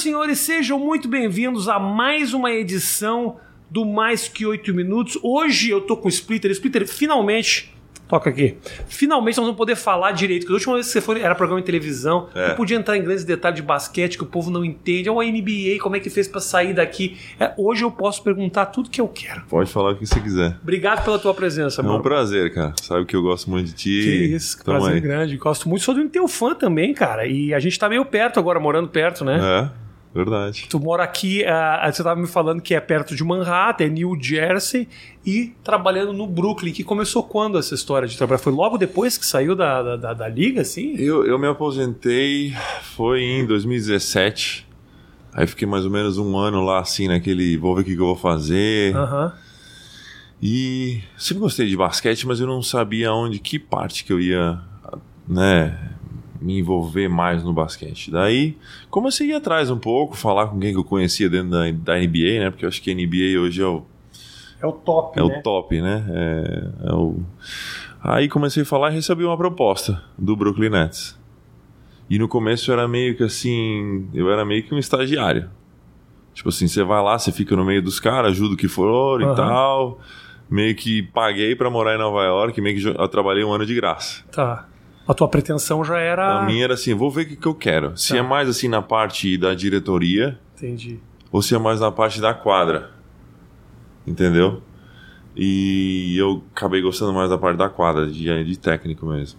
Senhoras e senhores, sejam muito bem-vindos a mais uma edição do Mais Que Oito Minutos. Hoje eu tô com o Splitter. Splitter, finalmente, toca aqui. Finalmente nós vamos poder falar direito. Porque a última vez que você foi era programa de televisão, É. não podia entrar em grandes detalhes de basquete que o povo não entende. Ou a NBA, como é que fez pra sair daqui. É, hoje eu posso perguntar tudo que eu quero. Pode falar o que você quiser. Obrigado pela tua presença, É um mano. prazer, cara. Sabe que eu gosto muito de ti. Que isso, que prazer aí. grande. Gosto muito. Sou do teu fã também, cara. E a gente tá meio perto agora, morando perto, né? É, verdade. Tu mora aqui, ah, você estava me falando que é perto de Manhattan, é New Jersey, e trabalhando no Brooklyn, que começou quando essa história de trabalhar? Foi logo depois que saiu da, da, da- da liga, assim? Eu, eu me aposentei, foi em 2017. Aí fiquei mais ou menos um ano lá, assim, naquele. Vou ver o que, que eu vou fazer. E sempre gostei de basquete, mas eu não sabia onde, que parte que eu ia, né, me envolver mais no basquete. Daí comecei a ir atrás um pouco, falar com quem que eu conhecia dentro da, da NBA, né, porque eu acho que a NBA hoje é o, É o top, é né? o top, né? É, é o... Aí comecei a falar e recebi uma proposta do Brooklyn Nets. E no começo eu era meio que assim, eu era meio que um estagiário. Tipo assim, você vai lá, você fica no meio dos caras, ajuda o que for Aham. e tal. Meio que paguei pra morar em Nova York, meio que eu trabalhei um ano de graça. Tá. A tua pretensão já era... A minha era assim, vou ver o que, que eu quero. Se Tá. é mais assim na parte da diretoria Entendi. ou se é mais na parte da quadra. Entendeu? E eu acabei gostando mais da parte da quadra, de, de técnico mesmo.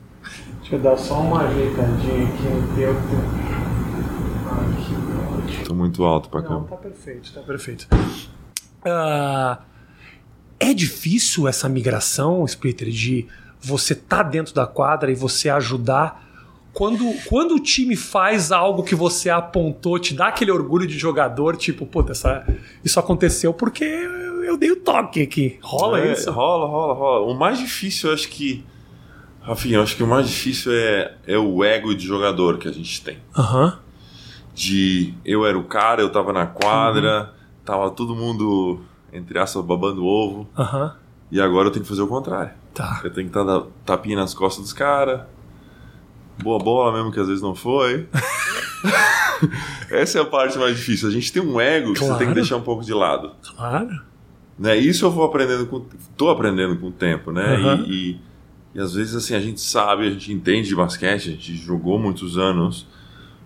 Deixa eu dar só uma ajeitadinha aqui no teu... Aqui, Tô muito alto pra Não, cama. tá perfeito, tá perfeito. Ah, é difícil essa migração, Splitter, de você tá dentro da quadra e você ajudar. Quando, quando o time faz algo que você apontou, te dá aquele orgulho de jogador, tipo, puta, essa, isso aconteceu porque eu, dei o toque aqui. Rola É, isso? Rola, rola, rola. O mais difícil, eu acho que. Rafinha, eu acho que o mais difícil é, é o ego de jogador que a gente tem. Aham. De eu era o cara, eu tava na quadra, Uhum. tava todo mundo, entre aspas, babando ovo. Aham. E agora eu tenho que fazer o contrário. Tá. Eu tenho que estar tapinha nas costas dos caras. Boa bola mesmo, que às vezes não foi. Essa é a parte mais difícil. A gente tem um ego que você tem que deixar um pouco de lado. Claro. Né? Isso eu vou aprendendo com. tô aprendendo com o tempo, né? Aham. E, e, e às vezes assim, a gente sabe, a gente entende de basquete, a gente jogou muitos anos,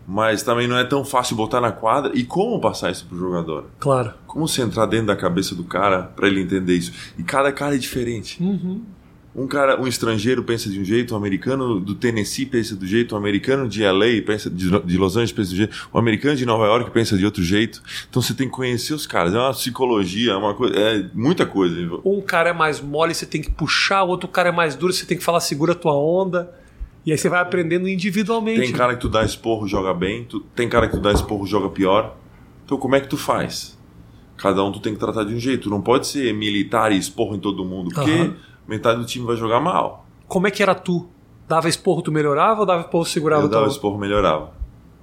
mas também não é tão fácil botar na quadra. E como passar isso pro jogador? Claro. Como você entrar dentro da cabeça do cara para ele entender isso? E cada cara é diferente. Uhum. Um cara, um estrangeiro pensa de um jeito, um americano do Tennessee pensa do jeito, um americano de LA pensa de, de Los Angeles pensa de um jeito, um americano de Nova York pensa de outro jeito. Então você tem que conhecer os caras. É uma psicologia, é uma coisa, é muita coisa. Um cara é mais mole, você tem que puxar, o outro cara é mais duro, você tem que falar segura a tua onda. E aí você vai aprendendo individualmente. Tem cara que tu dá esporro joga bem, tu, tem cara que tu dá esporro joga pior. Então como é que tu faz? Cada um tu tem que tratar de um jeito. Tu não pode ser militar e esporro em todo mundo, porque Aham. Metade do time vai jogar mal. Como é que era tu? Dava esporro, tu melhorava ou dava esporro, segurava eu o teu? dava esporro, melhorava.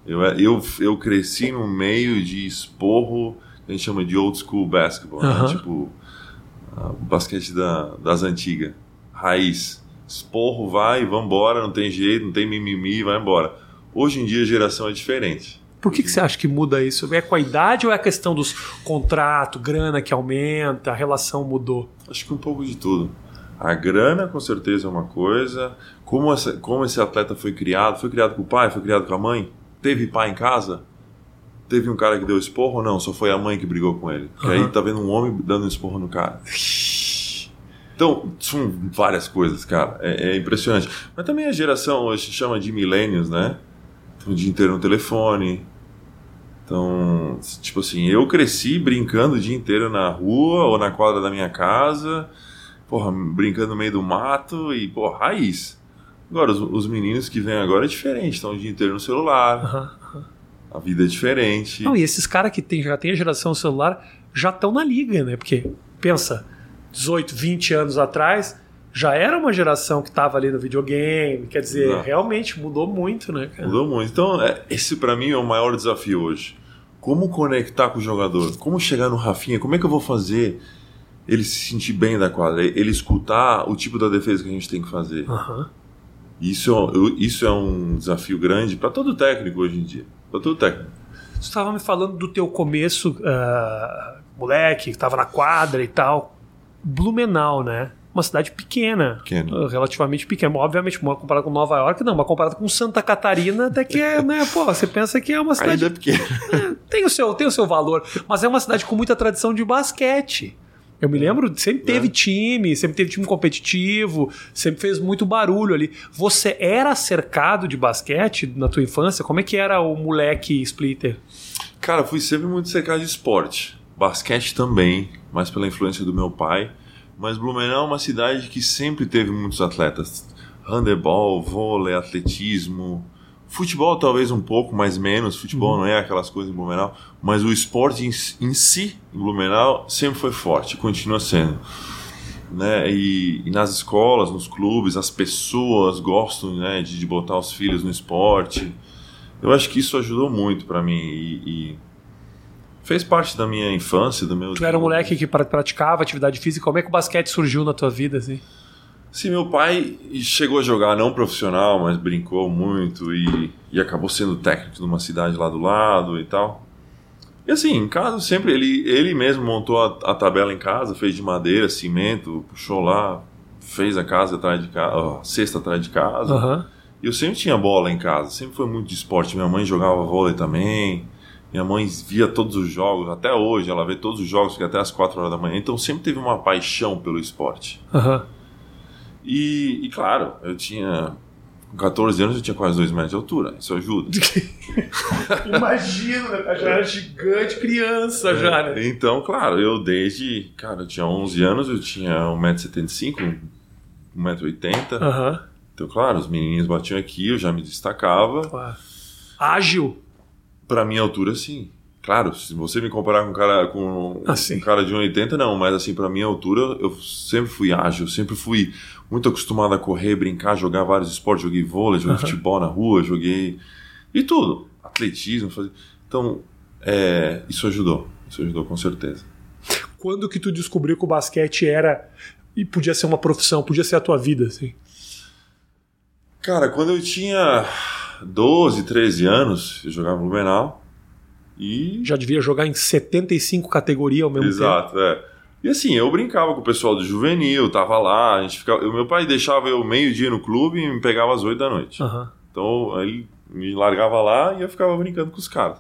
Eu, eu, eu cresci no meio de esporro, que a gente chama de old school basketball, né? Tipo basquete da, das antigas, raiz. Esporro, vai, vambora, não tem jeito, não tem mimimi, vai embora. Hoje em dia a geração é diferente. Por que, que você acha que muda isso? É com a idade ou é a questão dos contratos, grana que aumenta, a relação mudou? Acho que um pouco de tudo. A grana, com certeza, é uma coisa. Como, essa, como esse atleta foi criado? Foi criado com o pai? Foi criado com a mãe? Teve pai em casa? Teve um cara que deu esporro ou não? Só foi a mãe que brigou com ele. Porque Aham. aí tá vendo um homem dando esporro no cara. Então, são várias coisas, cara. É, é impressionante. Mas também a geração hoje se chama de millennials, né? Então, o dia inteiro no telefone. Então, tipo assim, eu cresci brincando o dia inteiro na rua ou na quadra da minha casa, porra, brincando no meio do mato e, porra, raiz. Agora, os, os meninos que vêm agora é diferente, estão o dia inteiro no celular, Aham. a vida é diferente. Não, e esses caras que tem, já tem a geração celular já estão na liga, né? Porque, pensa, 18, 20 anos atrás, já era uma geração que estava ali no videogame. Quer dizer, Exato. realmente mudou muito, né, cara? Mudou muito. Então, é, esse pra mim é o maior desafio hoje. Como conectar com o jogador? Como chegar no Rafinha? Como é que eu vou fazer ele se sentir bem da quadra? Ele escutar o tipo da defesa que a gente tem que fazer? Aham. Isso, é um- isso é um desafio grande para todo técnico hoje em dia. Para todo técnico. Você estava me falando do teu começo, uh, moleque, que estava na quadra e tal. Blumenau, né? Uma cidade pequena, Pequeno. relativamente pequena. Obviamente, uma comparada com Nova York, não, uma comparada com Santa Catarina, até que é, né? Pô, você pensa que é uma cidade. Ainda é pequeno. tem o seu, tem o seu valor, mas é uma cidade com muita tradição de basquete. Eu me lembro, sempre teve É. time, sempre teve time competitivo, sempre fez muito barulho ali. Você era cercado de basquete na tua infância? Como é que era o moleque splitter? Cara, fui sempre muito cercado de esporte. Basquete também, mais pela influência do meu pai. Mas Blumenau é uma cidade que sempre teve muitos atletas. Handebol, vôlei, atletismo. Futebol talvez um pouco, mas menos. Futebol não é aquelas coisas em Blumenau. Mas o esporte em, em si, em Blumenau, sempre foi forte, continua sendo. Né? E, e nas escolas, nos clubes, as pessoas gostam né, de, de botar os filhos no esporte. Eu acho que isso ajudou muito para mim e, e fez parte da minha infância, do meu. Tu era um moleque que pra- praticava atividade física, como é que o basquete surgiu na tua vida, assim? Sim, meu pai chegou a jogar não profissional, mas brincou muito e, e acabou sendo técnico de uma cidade lá do lado e tal. E assim, em casa sempre ele, ele mesmo montou a, a tabela em casa, fez de madeira, cimento, puxou lá, fez a casa atrás de casa, a cesta atrás de casa. Aham. E eu sempre tinha bola em casa, sempre foi muito de esporte. Minha mãe jogava vôlei também. Minha mãe via todos os jogos, até hoje ela vê todos os jogos, fica até as 4 horas da manhã. Então sempre teve uma paixão pelo esporte. Aham. E, e, claro, eu tinha. Com 14 anos eu tinha quase 2 metros de altura, isso ajuda. Imagina, né? Já era gigante criança, já, né? Então, claro, eu desde. Cara, eu tinha 11 anos, eu tinha 1,75m, 1,80m. Aham. Então, claro, os menininhos batiam aqui, eu já me destacava. Claro. Ágil. Pra minha altura, sim. Claro, se você me comparar com um cara com Ah, um cara de 1,80, não, mas assim, pra minha altura, eu sempre fui ágil, sempre fui muito acostumado a correr, brincar, jogar vários esportes, joguei vôlei, joguei Aham. futebol na rua, joguei e tudo, atletismo, fazer. Então, é, isso ajudou, isso ajudou com certeza. Quando que tu descobriu que o basquete era e podia ser uma profissão, podia ser a tua vida, assim? Cara, quando eu tinha 12, 13 anos, eu jogava no Blumenau e Já devia jogar em 75 categorias ao mesmo Exato, é. E assim, eu brincava com o pessoal do juvenil, tava lá, a gente ficava, o meu pai deixava eu meio-dia no clube e me pegava às 8 da noite. Aham. Então ele me largava lá e eu ficava brincando com os caras.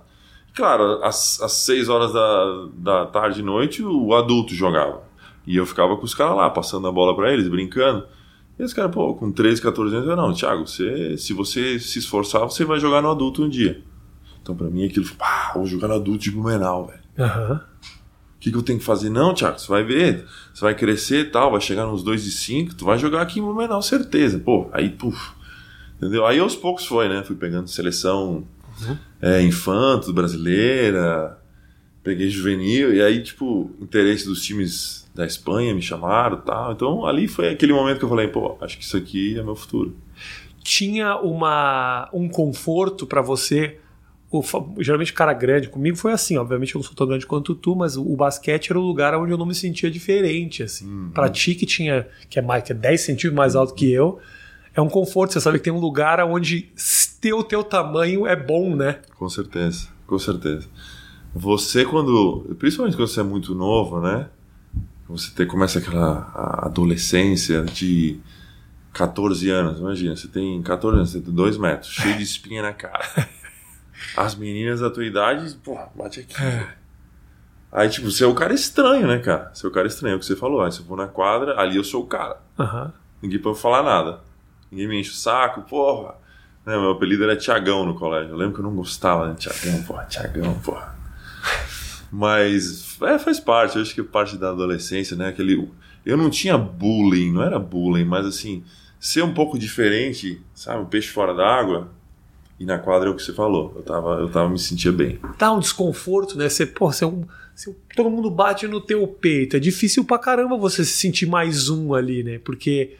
Claro, às, às 6 horas da, da tarde e noite o adulto jogava. E eu ficava com os caras lá, passando a bola pra eles, brincando. E os caras, pô, com 13, 14 anos, eu não, Thiago, você, se você se esforçar, você vai jogar no adulto um dia. Então pra mim aquilo pá, vou jogar no adulto de Blumenau, velho. Aham. O que, que eu tenho que fazer? Não, Thiago, você vai ver, você vai crescer e tal, vai chegar nos 2 e 5, tu vai jogar aqui em Blumenau, certeza. Pô, aí, puf. Entendeu? Aí aos poucos foi, né? Fui pegando seleção é, infanto, brasileira, peguei juvenil, e aí, tipo, interesse dos times da Espanha me chamaram e tal. Então ali foi aquele momento que eu falei, pô, acho que isso aqui é meu futuro. Tinha uma, um conforto pra você. O, geralmente o cara grande, comigo foi assim, obviamente eu não sou tão grande quanto tu, mas o, o basquete era o lugar onde eu não me sentia diferente, assim. Uhum. Pra ti que tinha, que é, mais, que é 10 centímetros mais alto que eu, é um conforto, você sabe que tem um lugar onde ter o teu tamanho é bom, né? Com certeza, com certeza. Você quando, principalmente quando você é muito novo, né? Você ter, começa aquela adolescência de 14 anos, imagina, você tem 14 anos, você tem 2 metros, cheio de espinha na cara. As meninas da tua idade, porra, bate aqui. Aí, tipo, você é o cara estranho, né, cara? Você é o cara estranho, é o que você falou. Aí, se eu for na quadra, ali eu sou o cara. Aham. Ninguém pode falar nada. Ninguém me enche o saco, porra. Né, meu apelido era Tiagão no colégio. Eu lembro que eu não gostava de Tiagão, porra, Tiagão, porra. Mas é, faz parte, eu acho que parte da adolescência, né? Aquele, eu não tinha bullying, não era bullying, mas assim, ser um pouco diferente, sabe? Um peixe fora d'água. E na quadra é o que você falou. Eu tava, eu tava me sentia bem. Dá um desconforto, né? Você, pô, você é um, você- todo mundo bate no teu peito. É difícil pra caramba você se sentir mais um ali, né? Porque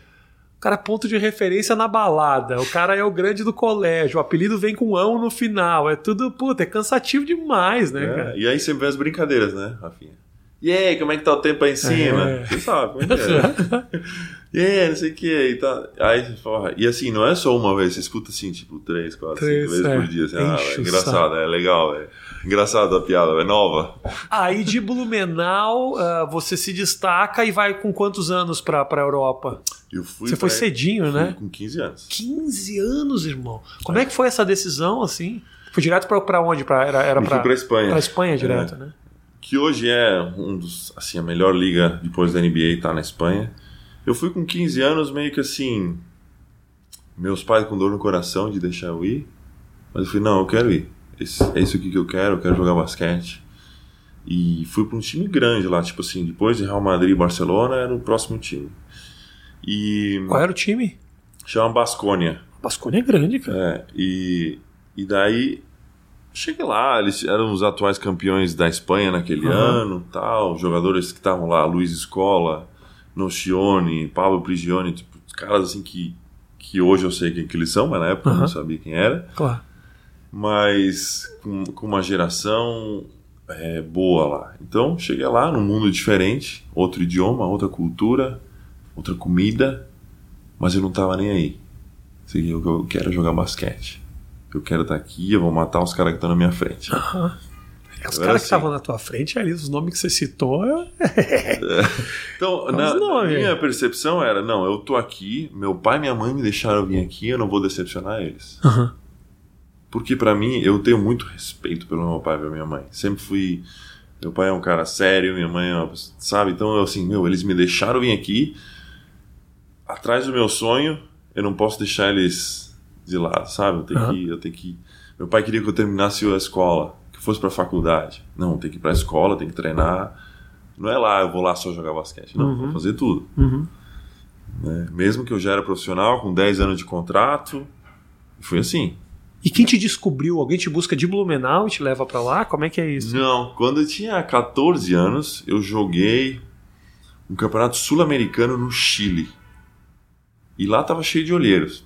o cara é ponto de referência na balada. O cara é o grande do colégio. O apelido vem com ão no final. É tudo, puta, é cansativo demais, né, É, cara? E aí você vê as brincadeiras, né, Rafinha? E aí, como é que tá o tempo aí em cima? É. Você sabe como é que é. E aí, não sei o que. E, tá. aí fala, e assim, não é só uma vez, você escuta assim, tipo, três, quatro, Três, cinco vezes é. por dia. Assim, ah, Enche é o engraçado, é legal, é engraçado a piada, é nova. Aí de Blumenau, ah, você se destaca e vai com quantos anos pra, pra Europa? Eu fui Você foi pra- cedinho, fui né? Com 15 anos. 15 anos, irmão. Como é que foi essa decisão, assim? Foi direto pra, pra onde? Pra, era era pra, fui pra Espanha. pra Espanha direto, né? Que hoje é um dos, assim, a melhor liga depois da NBA tá na Espanha. Eu fui com 15 anos meio que assim, meus pais com dor no coração de deixar eu ir, mas eu falei, não, eu quero ir. Esse- é isso aqui que eu quero, eu quero jogar basquete. E fui para um time grande lá, tipo assim, depois de Real Madrid e Barcelona era o próximo time. E Qual era o time? chama Basconia. Basconia é grande, cara. É, e, e daí cheguei lá, eles eram os atuais campeões da Espanha naquele Aham. ano, tal, jogadores que estavam lá, Luiz Escola, Nocione, Pablo Prigioni, tipo, caras assim que, que hoje eu sei quem que eles são, mas na época eu Aham. não sabia quem era, Claro. mas com, com uma geração é, boa lá. Então cheguei lá num mundo diferente, outro idioma, outra cultura, outra comida, mas eu não tava nem aí. Assim, Eu, eu quero jogar basquete. Eu quero estar aqui, eu vou matar os caras que estão na minha frente. É, Os caras que assim. estavam na tua frente ali, os nomes que você citou, é- Então, na, na minha percepção era: não, eu tô aqui, meu pai e minha mãe me deixaram vir aqui, eu não vou decepcionar eles. Aham. Porque pra mim, eu tenho muito respeito pelo meu pai e pela minha mãe. Sempre fui. Meu pai é um cara sério, minha mãe é uma Sabe? Então, eu assim, meu, eles me deixaram vir aqui. Atrás do meu sonho, eu não posso deixar eles de lado, sabe? Eu tenho, Aham. que, eu tenho que. Meu pai queria que eu terminasse a escola, que eu fosse pra faculdade. Não, tem que ir pra escola, tem que treinar. Não é lá, eu vou lá só jogar basquete. Não, Uhum. vou fazer tudo. Uhum. né? Mesmo que eu já era profissional, com 10 anos de contrato. Foi assim. E quem te descobriu? Alguém te busca de Blumenau e te leva pra lá? Como é que é isso? Não, quando eu tinha 14 anos, eu joguei um campeonato sul-americano no Chile. E lá tava cheio de olheiros.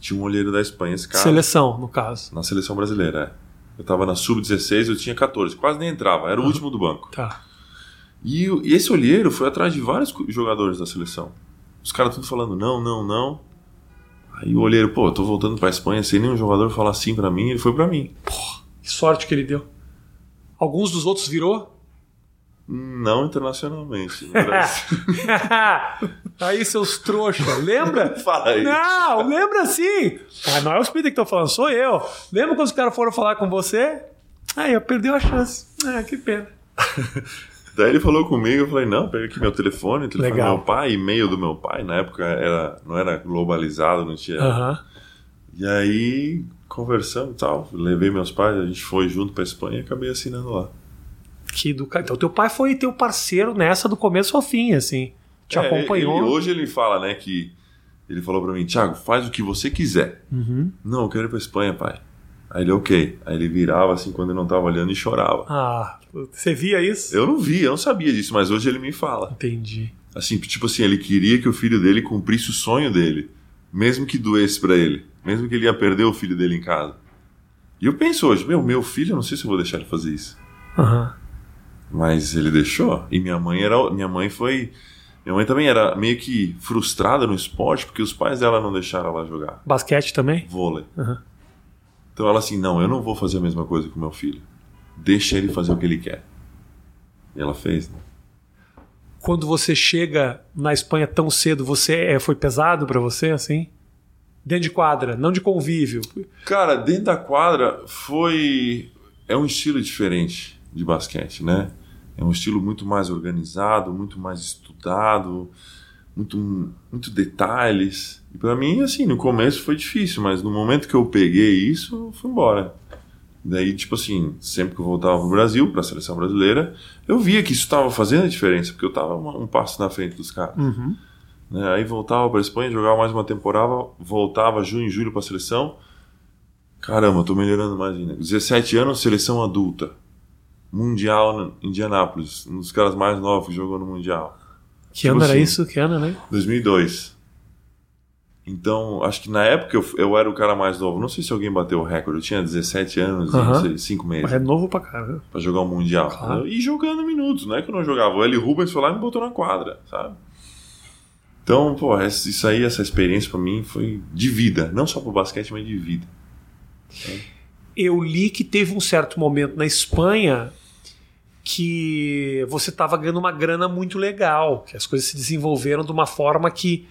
E tinha um olheiro da Espanha, esse cara. Seleção, no caso. Na seleção brasileira, é. Eu tava na sub-16, eu tinha 14, quase nem entrava, era o último do banco. Tá. E, e esse olheiro foi atrás de vários jogadores da seleção. Os caras tudo falando não, não, não. Aí o olheiro, pô, eu tô voltando pra Espanha sem nenhum jogador falar sim pra mim, ele foi pra mim. Que sorte que ele deu. Alguns dos outros virou? Não internacionalmente. no Brasil. Aí, seus trouxa, lembra? Fala aí. Não, lembra sim. Ah, não é o Speeder que tô falando, sou eu. Lembra quando os caras foram falar com você? Aí, eu perdi a chance. Ah, que pena. Daí ele falou comigo, eu falei, não, pega aqui meu telefone, telefone Legal. do meu pai, e-mail do meu pai, na época era, não era globalizado, não tinha. E aí, conversando e tal, levei meus pais, a gente foi junto pra Espanha e acabei assinando lá. Que do... Então, teu pai foi teu parceiro nessa do começo ao fim, assim. Te É, acompanhou. ele- hoje ele fala, né, que ele falou pra mim, Thiago, faz o que você quiser. Uhum. Não, eu quero ir pra Espanha, pai. Aí ele, ok. Aí ele virava assim quando eu não tava olhando e chorava. Ah, você via isso? Eu não vi, eu não sabia disso, mas hoje ele me fala. Entendi. Assim, tipo assim, ele queria que o filho dele cumprisse o sonho dele, mesmo que doesse pra ele, mesmo que ele ia perder o filho dele em casa. E eu penso hoje, meu, meu filho, eu não sei se eu vou deixar ele fazer isso. Aham. Mas ele deixou. E minha mãe era, minha mãe foi, minha mãe também era meio que frustrada no esporte porque os pais dela não deixaram ela jogar Basquete também? vôlei. Aham. Então ela assim, não, eu não vou fazer a mesma coisa com meu filho. Deixa ele fazer o que ele quer. E ela fez, né? Quando você chega na Espanha tão cedo, você é, foi pesado pra você, assim? Dentro de quadra, não de convívio. Cara, dentro da quadra foi. É um estilo diferente de basquete, né? É um estilo muito mais organizado, muito mais estudado, muito, muito detalhes. E pra mim, assim, no começo foi difícil, mas no momento que eu peguei isso, eu fui embora. Daí, tipo assim, sempre que eu voltava pro Brasil, pra seleção brasileira, eu via que isso estava fazendo a diferença, porque eu tava um passo na frente dos caras. Uhum. né? Aí voltava para Espanha, jogava mais uma temporada, voltava junho e julho para seleção. Caramba, tô melhorando mais ainda. 17 anos, seleção adulta. Mundial em Indianápolis, um dos caras mais novos que jogou no Mundial. Que Tipo ano era assim, isso? Que ano, né? 2002. Então, acho que na época eu, eu era o cara mais novo. Não sei se alguém bateu o recorde. Eu tinha 17 anos e 5 meses Mas é novo pra caramba. pra jogar o Mundial. Claro. E jogando minutos, não é que eu não jogava. O Eli Rubens foi lá e me botou na quadra, sabe? Então, pô, isso aí, essa experiência pra mim foi de vida. Não só pro basquete, mas de vida. Eu li que teve um certo momento na Espanha que você estava ganhando uma grana muito legal, que as coisas se desenvolveram de uma forma que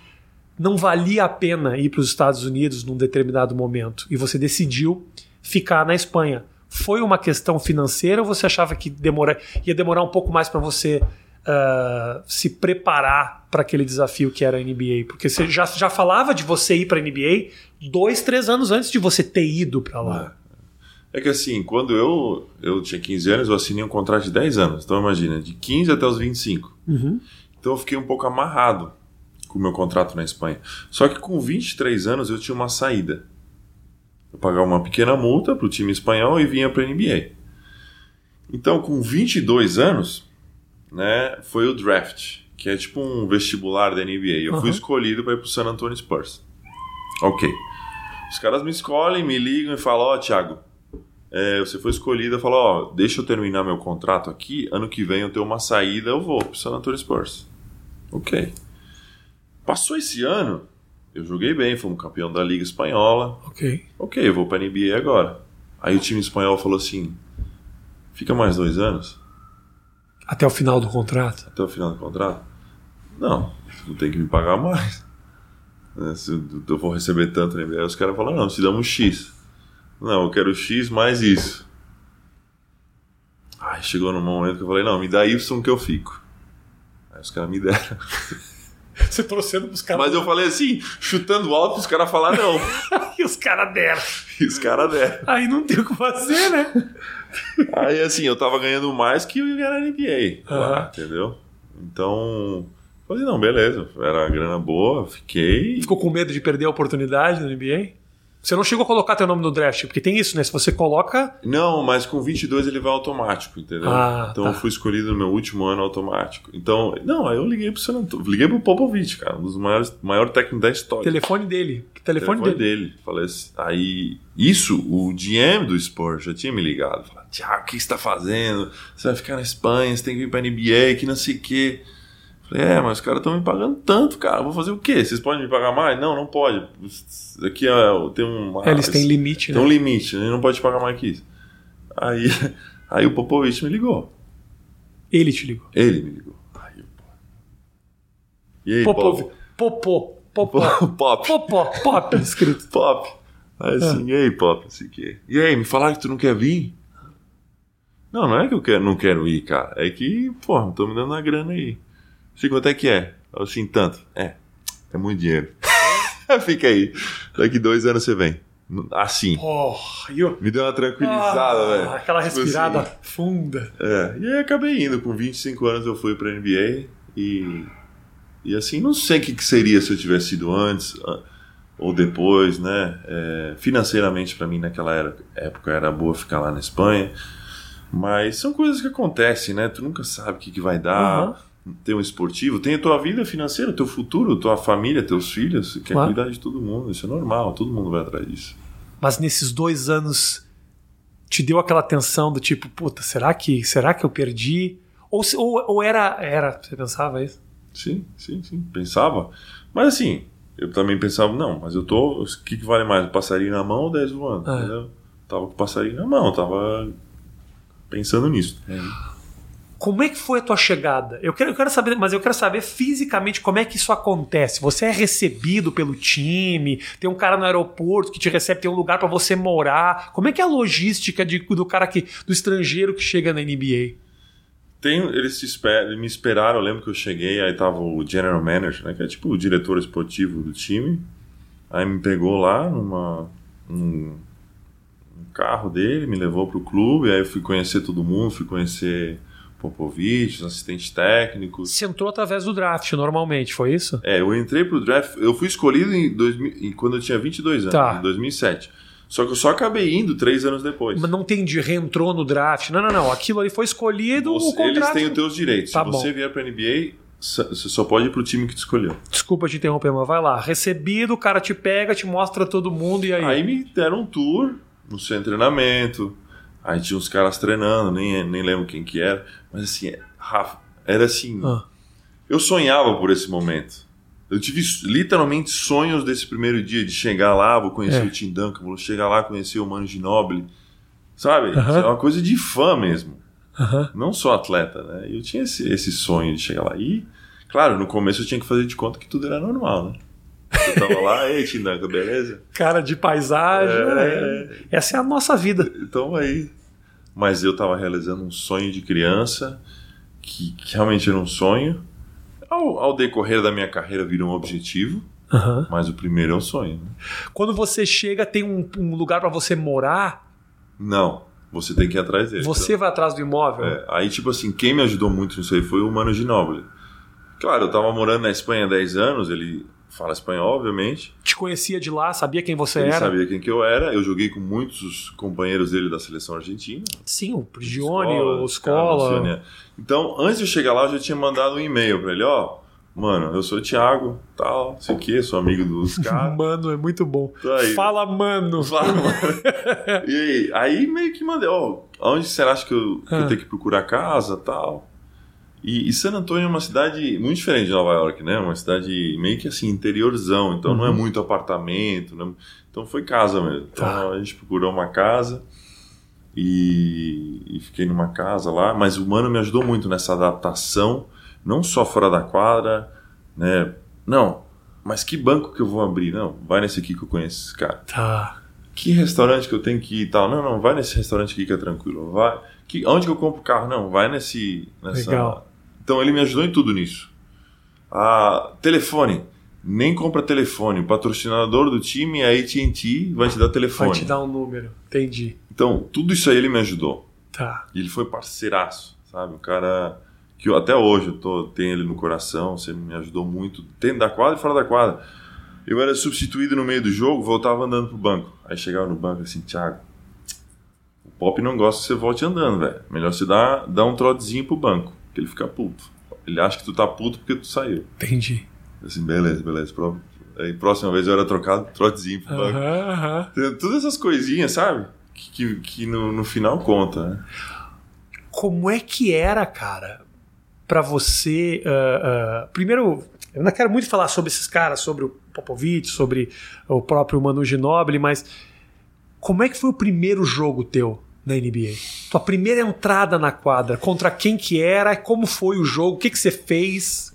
não valia a pena ir para os Estados Unidos num determinado momento e você decidiu ficar na Espanha. Foi uma questão financeira ou você achava que demora, ia demorar um pouco mais para você ah, se preparar para aquele desafio que era a NBA? Porque você já, já falava de você ir para a NBA dois, três anos antes de você ter ido para lá. É que assim, quando eu, eu tinha 15 anos, eu assinei um contrato de 10 anos. Então imagina, de 15 até os 25. Uhum. Então eu fiquei um pouco amarrado com o meu contrato na Espanha. Só que com 23 anos eu tinha uma saída. Eu pagava uma pequena multa para o time espanhol e vinha para a NBA. Então, com 22 anos, né, foi o draft, que é tipo um vestibular da NBA. Eu fui Uhum. escolhido para ir para o San Antonio Spurs. Ok. Os caras me escolhem, me ligam e falam: Ó, Thiago, é, você foi escolhido. Eu falo: Ó, deixa eu terminar meu contrato aqui. Ano que vem eu tenho uma saída, eu vou para o San Antonio Spurs. Ok. Passou esse ano, eu joguei bem, fomos campeão da Liga Espanhola. Ok. Ok, eu vou para a NBA agora. Aí o time espanhol falou assim: fica mais dois anos Até o final do contrato. até o final do contrato? Não, tu tem que me pagar mais. Né, Se eu vou receber tanto na NBA, os caras falam: não, te damos X. Não, eu quero X mais isso. Aí chegou num momento que eu falei: não, me dá Y que eu fico. Aí os caras me deram. Você torcendo pros caras. Mas eu falei assim, chutando alto, os caras falaram não. E os caras deram. E os caras deram. Aí não tem o que fazer, né? Aí assim, eu tava ganhando mais que eu ia na NBA. lá, entendeu? Então, falei, não, beleza. Era grana boa, fiquei. Ficou com medo de perder a oportunidade na NBA? Você não chegou a colocar teu nome no draft, porque tem isso, né? Se você coloca. Não, mas com 22 ele vai automático, entendeu? Ah, então tá. eu fui escolhido no meu último ano automático. Então, não, aí eu liguei pro San Antonio, liguei pro Popovich, cara, um dos maiores maior técnicos da história. Telefone dele. Que telefone, telefone dele. dele. Falei assim, aí, isso, o GM do Spurs já tinha me ligado. Falei, Tiago, o que você tá fazendo? Você vai ficar na Espanha, você tem que vir pra NBA, que não sei o quê. Falei, é, mas os caras estão me pagando tanto, cara. Vou fazer o quê? Vocês podem me pagar mais? Não, não pode. Aqui é, tem um. É, Eles têm limite, Tem né? um limite, ele não pode pagar mais que isso. Aí, aí o Popovich me ligou. Ele te ligou. Ele me ligou. Aí. E aí, Popov. Pop? Popô. Popó. Pop. Popó. Pop escrito. Pop. Aí assim, e aí, Pop, assim que. E aí, me falaram que tu não quer vir? Não, não é que eu quero, não quero ir, cara. É que, não tô me dando a grana aí. Sei quanto é que é. Eu, Assim, tanto. É, é muito dinheiro. Fica aí. Daqui dois anos você vem. Assim. Eu... Me deu uma tranquilizada, Ah, velho. Aquela Tipo respirada assim. funda. É, e aí acabei indo. Com 25 anos eu fui pra NBA e. E assim, não sei o que, que seria se eu tivesse ido antes ah, ou depois, né? É, financeiramente, pra mim, naquela era- época, era boa ficar lá na Espanha. Mas são coisas que acontecem, né? Tu nunca sabe o que, que vai dar. Aham. Tem um esportivo, tem a tua vida financeira, teu futuro, tua família, teus filhos. Você quer Claro. cuidar de todo mundo. Isso é normal, todo mundo vai atrás disso. Mas nesses dois anos te deu aquela tensão do tipo, puta, será que, será que eu perdi? Ou, ou, ou era, era, você pensava isso? Sim, sim, sim. Pensava. Mas assim, eu também pensava, não, mas eu tô. O que, que vale mais? O passarinho na mão ou 10 voando? É. Entendeu? Tava com o passarinho na mão, tava pensando nisso. Como é que foi a tua chegada? Eu quero, eu quero saber, mas eu quero saber fisicamente como é que isso acontece. Você é recebido pelo time, tem um cara no aeroporto que te recebe, tem um lugar pra você morar. Como é que é a logística de- do cara que, do estrangeiro que chega na NBA? Tem, eles me esperaram, eu lembro que eu cheguei, aí tava o general manager, né, que é tipo o diretor esportivo do time. Aí me pegou lá numa um, um carro dele, me levou pro clube, aí eu fui conhecer todo mundo, fui conhecer Popovich, assistentes técnicos. Você entrou através do draft, normalmente, foi isso? É, eu entrei pro draft, eu fui escolhido em 2000, em- quando eu tinha 22 anos, Tá. em 2007. Só que eu só acabei indo três anos depois. Mas não entendi, reentrou no draft. Não, não, não. Aquilo ali foi escolhido, Você- o contrato. Eles têm os teus direitos. Tá Se você bom. vier pra NBA, Você só pode ir pro time que tu escolheu. Desculpa te interromper, mas vai lá. Recebido, o cara te pega, te mostra todo mundo e aí. Aí me deram um tour no seu treinamento. Aí tinha uns caras treinando, nem, nem lembro quem que era. Mas assim, Rafa, era assim. Ah. Eu sonhava por esse momento. Eu tive literalmente sonhos desse primeiro dia de chegar lá, vou conhecer É. o Tim Duncan, vou chegar lá, conhecer o Mano Ginóbili. Sabe? Aham. É uma coisa de fã mesmo. Aham. Não só atleta, né? Eu tinha esse, esse sonho de chegar lá. E, claro, no começo eu tinha que fazer de conta que tudo era normal, né? Eu tava lá, ei, Tim Duncan, beleza? Cara de paisagem. É. né? Essa é a nossa vida. Então aí. Mas eu tava realizando um sonho de criança, que, que realmente era um sonho. Ao, ao decorrer da minha carreira virou um objetivo, Aham. mas o primeiro é o sonho. Né? Quando você chega, tem um, um lugar pra você morar, Não, você tem que ir atrás dele. você vai atrás do imóvel. É, aí, tipo assim, quem me ajudou muito nisso aí foi o Mano Ginóbili. Claro, eu tava morando na Espanha há 10 anos, ele fala espanhol, obviamente. Te conhecia de lá, sabia quem você ele era. sabia quem que eu era. Eu joguei com muitos companheiros dele da seleção argentina. Sim, o Prigione, o. Carlos, né? Então, antes de eu chegar lá, eu já tinha mandado um e-mail pra ele, ó, mano, eu sou o Thiago, tal, sei o quê, sou amigo dos caras. Mano, é muito bom. Aí. Fala, mano. Fala, mano. E aí, aí meio que mandei, ó, onde você acha que eu, que eu Ah. tenho que procurar casa, tal? E, e San Antônio é uma cidade muito diferente de Nova York, né? Uma cidade meio que assim, interiorzão, então não é Uhum. muito apartamento, né? então foi casa mesmo. Então Tá. a gente procurou uma casa e, e fiquei numa casa lá, mas o mano me ajudou muito nessa adaptação, não só fora da quadra, né? Não, mas que banco que eu vou abrir? Não, vai nesse aqui que eu conheço esse cara Tá. que restaurante que eu tenho que ir e tal. Não, não, vai nesse restaurante aqui que é tranquilo. Vai. Que, onde que eu compro carro? Não, vai nesse. Nessa... Legal. Então ele me ajudou em tudo nisso. Ah, telefone. Nem compra telefone. O patrocinador do time é a AT&T, vai te dar telefone. Vai te dar um número. Entendi. Então, tudo isso aí ele me ajudou. Tá. E ele foi parceiraço, sabe? Um cara que eu, até hoje eu tô, tenho ele no coração, sempre me ajudou muito, dentro da quadra e fora da quadra. Eu era substituído no meio do jogo, voltava andando pro banco. Aí chegava no banco assim, Thiago, o Pop não gosta que você volte andando, velho. Melhor você dar, dar um trotezinho pro banco, que ele fica puto. Ele acha que tu tá puto porque tu saiu. Entendi. Assim, beleza, beleza. Pro- Aí, próxima vez eu era trocado, trotezinho pro banco. Aham, aham. Tem Todas essas coisinhas, sabe? Que, que, que no, no final conta, né? Como é que era, cara, pra você. ah, ah, primeiro, eu não quero muito falar sobre esses caras, sobre o Popovich, sobre o próprio Manu Ginóbili, mas como é que foi o primeiro jogo teu na NBA? Tua primeira entrada na quadra, contra quem que era, como foi o jogo, o que, que você fez?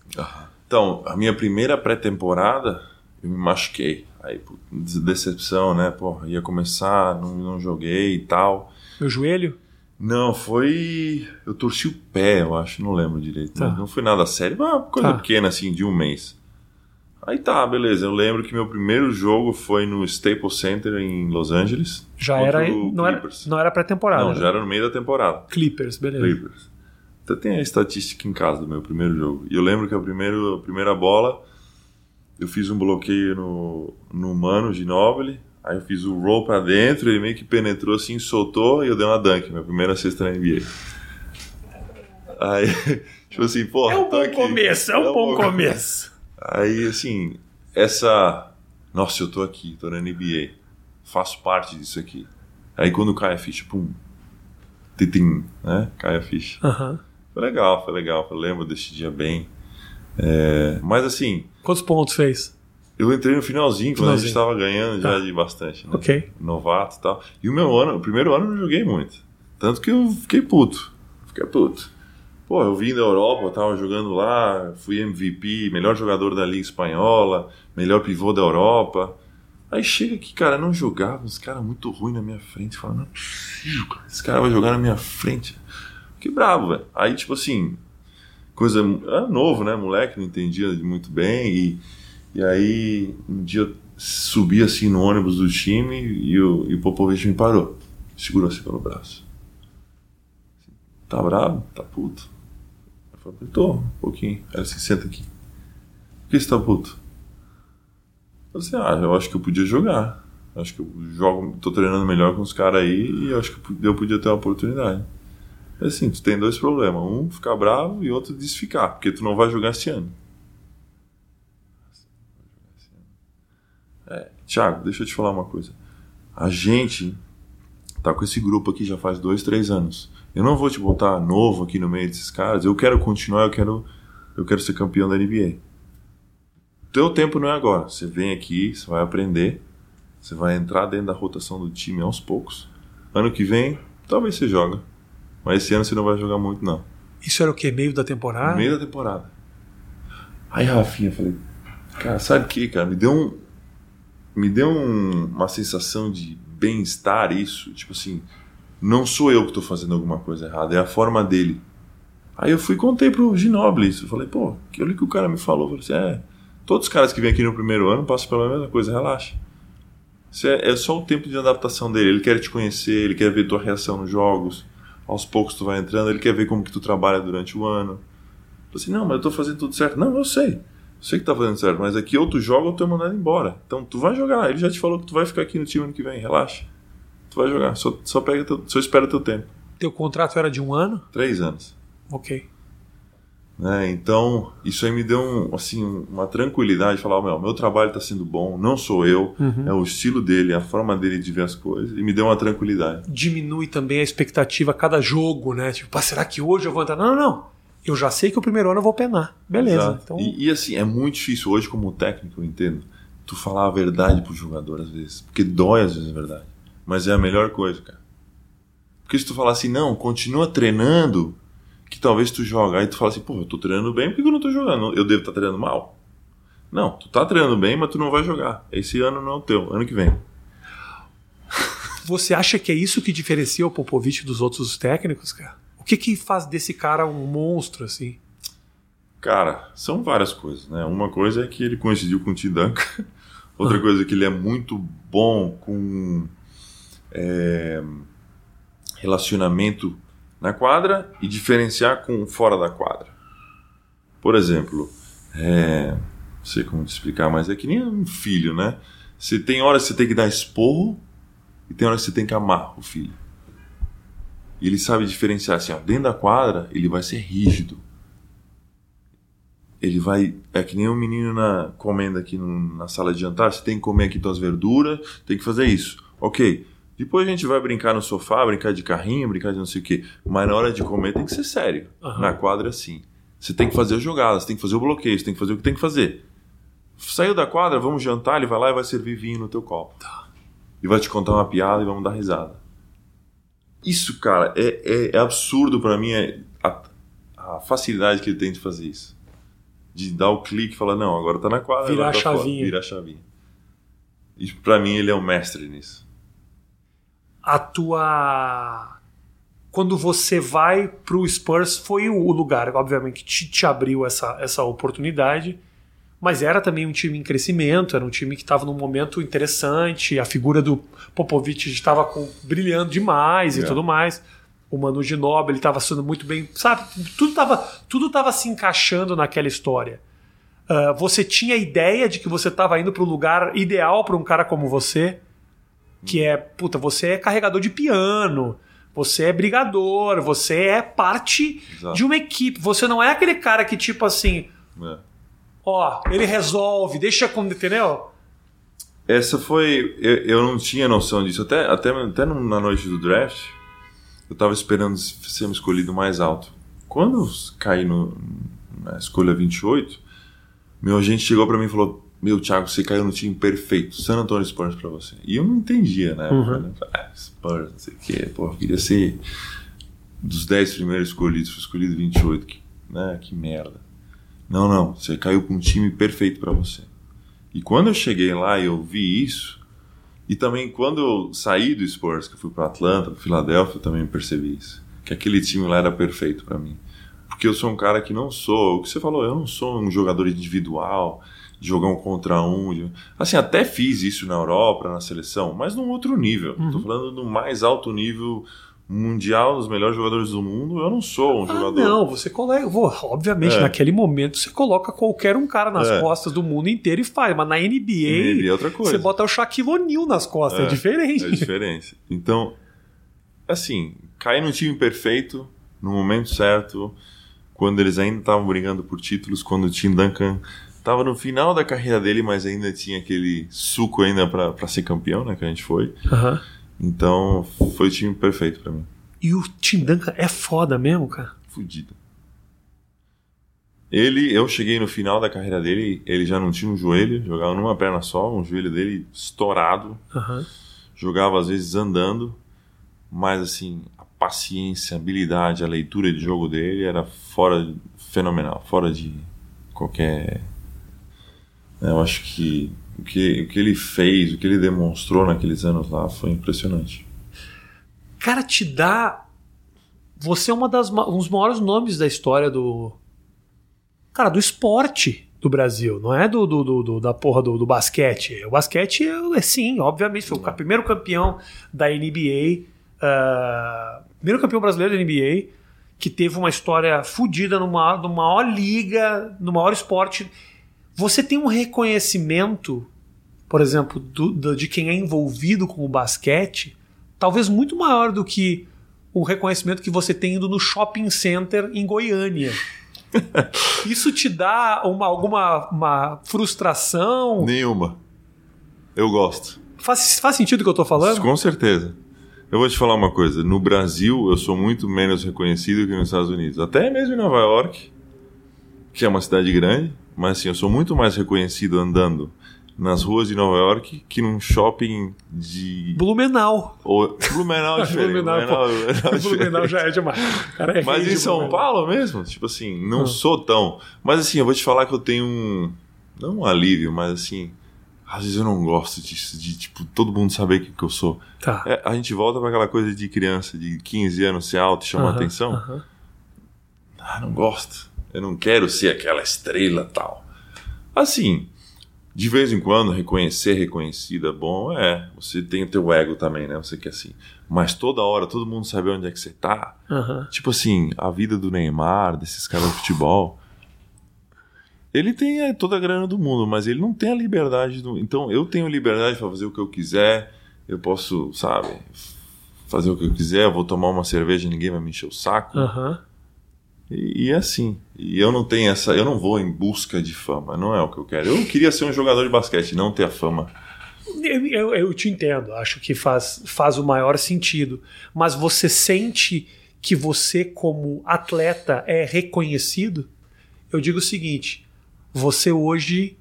Então, a minha primeira pré-temporada, eu me machuquei. Aí, decepção, né? Pô, ia começar, não, não joguei e tal. Meu joelho? Não, foi. Eu torci o pé, eu acho, não lembro direito. Tá. Não, foi nada sério, mas uma coisa Tá. pequena, assim, de um mês. Aí tá, beleza. Eu lembro que meu primeiro jogo foi no Staples Center em Los Angeles. Já era. Não era, não era pré-temporada. Não, né? já era no meio da temporada. Clippers, beleza. Clippers. Então tem a estatística em casa do meu primeiro jogo. E eu lembro que a, primeiro, a primeira bola, eu fiz um bloqueio no, no Mano Ginóbili, aí eu fiz o roll pra dentro, ele meio que penetrou assim, soltou e eu dei uma dunk, minha primeira cesta na NBA. Aí, tipo assim, pô. É um bom aqui. começo, é um bom começo. Aí, assim, essa. Nossa, eu tô aqui, tô na NBA. Faço parte disso aqui. Aí quando cai a ficha, pum. Titim, né? Cai a ficha. Aham. Foi legal, foi legal. Eu lembro desse dia bem. É, mas assim, Quantos pontos fez? eu entrei no finalzinho, quando a gente estava ganhando já Tá. de bastante. Né? Ok. Novato e tal. E o meu ano, o primeiro ano eu não joguei muito. Tanto que eu fiquei puto. Fiquei puto. Pô, eu vim da Europa, eu tava jogando lá, fui MVP, melhor jogador da Liga Espanhola, melhor pivô da Europa. Aí chega aqui, cara, não jogava, uns caras muito ruins na minha frente. Fala, não é cara. Esse cara vai jogar na minha frente. Fiquei bravo, velho. Aí, tipo assim, coisa. Era novo, né? Moleque, não entendia muito bem. E, e aí, um dia eu subi assim no ônibus do time e o, e o Popovich me parou. Segurou assim pelo braço. Tá bravo? Tá puto? Falei, tô, um pouquinho. Ele assim, senta aqui. Por que você tá puto? Eu falei assim, ah, eu acho que eu podia jogar. Acho que eu jogo, tô treinando melhor com os caras aí e eu acho que eu podia ter uma oportunidade. É assim, tu tem dois problemas. Um, ficar bravo e outro, desficar, porque tu não vai jogar esse ano. É, Thiago, deixa eu te falar uma coisa. A gente tá com esse grupo aqui já faz dois, três anos. Eu não vou te botar novo aqui no meio desses caras. Eu quero continuar, eu quero, eu quero ser campeão da NBA. Teu tempo não é agora. Você vem aqui, você vai aprender, você vai entrar dentro da rotação do time aos poucos. Ano que vem, talvez você joga. Mas esse ano você não vai jogar muito, não. Isso era o quê? Meio da temporada? Meio da temporada. Aí, Rafinha, eu falei, cara, sabe o que, cara? Me deu um. Me deu um, uma sensação de bem-estar isso. Tipo assim, não sou eu que estou fazendo alguma coisa errada, é a forma dele. Aí eu fui e contei pro Ginoble isso. Eu falei, pô, olha que o cara me falou. Eu falei assim, é, todos os caras que vêm aqui no primeiro ano passam pela mesma coisa, relaxa. Isso é, é, só o tempo de adaptação dele. Ele quer te conhecer, ele quer ver tua reação nos jogos. Aos poucos tu vai entrando, ele quer ver como que tu trabalha durante o ano. Eu falei assim, não, mas eu tô fazendo tudo certo. Não, eu sei. Eu sei que tá fazendo certo, mas aqui ou tu joga ou tu é mandado embora. Então tu vai jogar. Ele já te falou que tu vai ficar aqui no time ano que vem, relaxa. Tu vai jogar, só, só, pega teu, só espera teu tempo. Teu contrato era de um ano? Três anos. Ok. Né? Então, isso aí me deu um, assim, uma tranquilidade de falar: meu, meu trabalho está sendo bom, não sou eu, uhum. é o estilo dele, a forma dele de ver as coisas, e me deu uma tranquilidade. Diminui também a expectativa a cada jogo, né? Tipo, será que hoje eu vou entrar? Não, não, não. Eu já sei que o primeiro ano eu vou penar. Beleza. Então... E, e, assim, é muito difícil hoje, como técnico, eu entendo, tu falar a verdade pro jogador às vezes. Porque dói às vezes a verdade. Mas é a melhor coisa, cara. Porque se tu falar assim, não, continua treinando, que talvez tu joga. Aí tu fala assim, pô, eu tô treinando bem, por que eu não tô jogando? Eu devo estar tá treinando mal? Não, tu tá treinando bem, mas tu não vai jogar. Esse ano não é o teu, ano que vem. Você acha que é isso que diferencia o Popovich dos outros técnicos, cara? O que que faz desse cara um monstro, assim? Cara, são várias coisas, né? Uma coisa é que ele coincidiu com o Tim Duncan. Outra coisa é que ele é muito bom com é, relacionamento na quadra e diferenciar com fora da quadra. Por exemplo, é, não sei como te explicar, mas é que nem um filho, né? Você tem horas que você tem que dar esporro e tem horas que você tem que amar o filho. E ele sabe diferenciar assim, ó, dentro da quadra ele vai ser rígido. Ele vai. É que nem um menino na, comendo aqui no, na sala de jantar. Você tem que comer aqui tuas verduras, tem que fazer isso. Ok. Depois a gente vai brincar no sofá, brincar de carrinho, brincar de não sei o quê. Mas na hora de comer tem que ser sério. Uhum. Na quadra, sim. Você tem que fazer as jogadas, você tem que fazer o bloqueio, você tem que fazer o que tem que fazer. Saiu da quadra, vamos jantar, ele vai lá e vai servir vinho no teu copo. Tá. E vai te contar uma piada e vamos dar risada. Isso, cara, é, é, é absurdo para mim é a, a, facilidade que ele tem de fazer isso. De dar o clique e falar, não, agora tá na quadra. Virar a tá chavinha. Fora, virar a chavinha. E pra mim ele é um mestre nisso a tua quando você vai para o Spurs foi o lugar, obviamente, que te, te, abriu essa, essa oportunidade, mas era também um time em crescimento, era um time que estava num momento interessante, a figura do Popovich estava brilhando demais é. e tudo mais. O Manu Ginóbili estava sendo muito bem, sabe? Tudo estava tudo tava se encaixando naquela história. Uh, você tinha a ideia de que você estava indo para o lugar ideal para um cara como você, que é, puta, você é carregador de piano, você é brigador, você é parte Exato. de uma equipe. Você não é aquele cara que, tipo assim, é. ó, ele resolve, deixa como, entendeu? Essa foi. Eu, eu não tinha noção disso. Até, até, até na noite do draft, eu tava esperando ser escolhido mais alto. Quando eu caí no, na escolha 28, meu agente chegou para mim e falou: meu, Thiago, você caiu no time perfeito. San Antonio Spurs pra você. E eu não entendia, né? Uhum. Né? Ah, Spurs, não sei o quê. Pô, eu queria ser dos 10 primeiros escolhidos, fui escolhido 28. Que, né? que merda. Não, não. Você caiu com um time perfeito para você. E quando eu cheguei lá e eu vi isso, e também quando eu saí do Spurs, que eu fui para Atlanta, para Filadélfia, eu também percebi isso. Que aquele time lá era perfeito para mim. Porque eu sou um cara que não sou, o que você falou, eu não sou um jogador individual jogar um contra um. Assim, até fiz isso na Europa, na seleção, mas num outro nível. Uhum. Tô falando no mais alto nível mundial, dos melhores jogadores do mundo. Eu não sou um ah, jogador. Não, você coloca. Obviamente, é. naquele momento você coloca qualquer um cara nas é. costas do mundo inteiro e faz. Mas na NBA, NBA é outra coisa. você bota o Shaquille O'Neal nas costas. É, é diferente. É diferente. Então, assim, cair no time perfeito no momento certo, quando eles ainda estavam brigando por títulos, quando o Tim Duncan estava no final da carreira dele, mas ainda tinha aquele suco ainda para ser campeão, né, que a gente foi. Aham. Então, foi o time perfeito para mim. E o Tim Duncan é foda mesmo, cara. Fudido. Ele, eu cheguei no final da carreira dele, ele já não tinha um joelho, jogava numa perna só, um joelho dele estourado, Aham. jogava às vezes andando, mas assim, a paciência, a habilidade, a leitura de jogo dele era fora, fenomenal, fora de qualquer. Né, Eu acho que o, que o que ele fez, o que ele demonstrou naqueles anos lá foi impressionante. Cara, te dá. Você é uma das, um dos maiores nomes da história do. Cara, do esporte do Brasil. Não é do, do- do- do- da porra do, do basquete. O basquete é, sim, obviamente. Foi o primeiro campeão da NBA. ah, primeiro campeão brasileiro da NBA. Que teve uma história fodida numa, numa maior liga, no maior esporte. Você tem um reconhecimento, por exemplo, do- do- de quem é envolvido com o basquete talvez muito maior do que o reconhecimento que você tem indo no shopping center em Goiânia. Isso te dá uma, alguma uma frustração? Nenhuma. Eu gosto. Faz, faz sentido o que eu tô falando? Com certeza. Eu vou te falar uma coisa. No Brasil, eu sou muito menos reconhecido que nos Estados Unidos. Até mesmo em Nova York, que é uma cidade grande, mas assim, eu sou muito mais reconhecido andando nas ruas de Nova York que num shopping de. Blumenau. Ou... Blumenau é diferente. Blumenau, pô. Blumenau é Blumenau já é demais. Cara é Mas em São Blumenau. Paulo mesmo, tipo assim, não Ah. sou tão. Mas assim, eu vou te falar que eu tenho um. Não um alívio, mas assim. Às vezes eu não gosto disso, de tipo, todo mundo saber o que, que eu sou. Tá. É, a gente volta para aquela coisa de criança, de 15 anos ser alto e chamar Aham, atenção. aham. Ah, não gosto. Eu não quero ser aquela estrela tal. Assim, de vez em quando, reconhecer reconhecido é bom, é. Você tem o teu ego também, né? Você quer assim. Mas toda hora, todo mundo sabe onde é que você tá. aham. Tipo assim, a vida do Neymar, desses caras de futebol. Ele tem é, toda a grana do mundo, mas ele não tem a liberdade. Do... Então eu tenho liberdade para fazer o que eu quiser. Eu posso, sabe, fazer o que eu quiser. Eu vou tomar uma cerveja, ninguém vai me encher o saco. aham. E, e é assim. E eu não tenho essa. Eu não vou em busca de fama. Não é o que eu quero. Eu queria ser um jogador de basquete, não ter a fama. Eu, eu- eu te entendo, acho que faz, faz o maior sentido. Mas você sente que você, como atleta, é reconhecido? Eu digo o seguinte: você hoje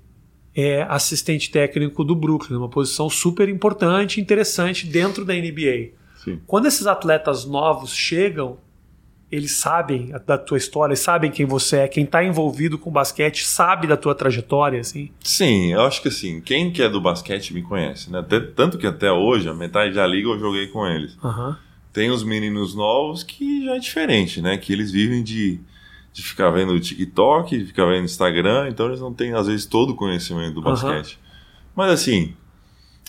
é assistente técnico do Brooklyn, uma posição super importante e interessante dentro da NBA. Sim. Quando esses atletas novos chegam, eles sabem da tua história, sabem quem você é, quem está envolvido com basquete sabe da tua trajetória, assim. Sim, eu acho que assim, quem que é do basquete me conhece, né? Até- tanto que até hoje, a metade da liga eu joguei com eles. Aham. Tem os meninos novos que já é diferente, né? Que eles vivem de, de ficar vendo o TikTok, de ficar vendo Instagram, então eles não têm, às vezes, todo o conhecimento do basquete. Mas assim,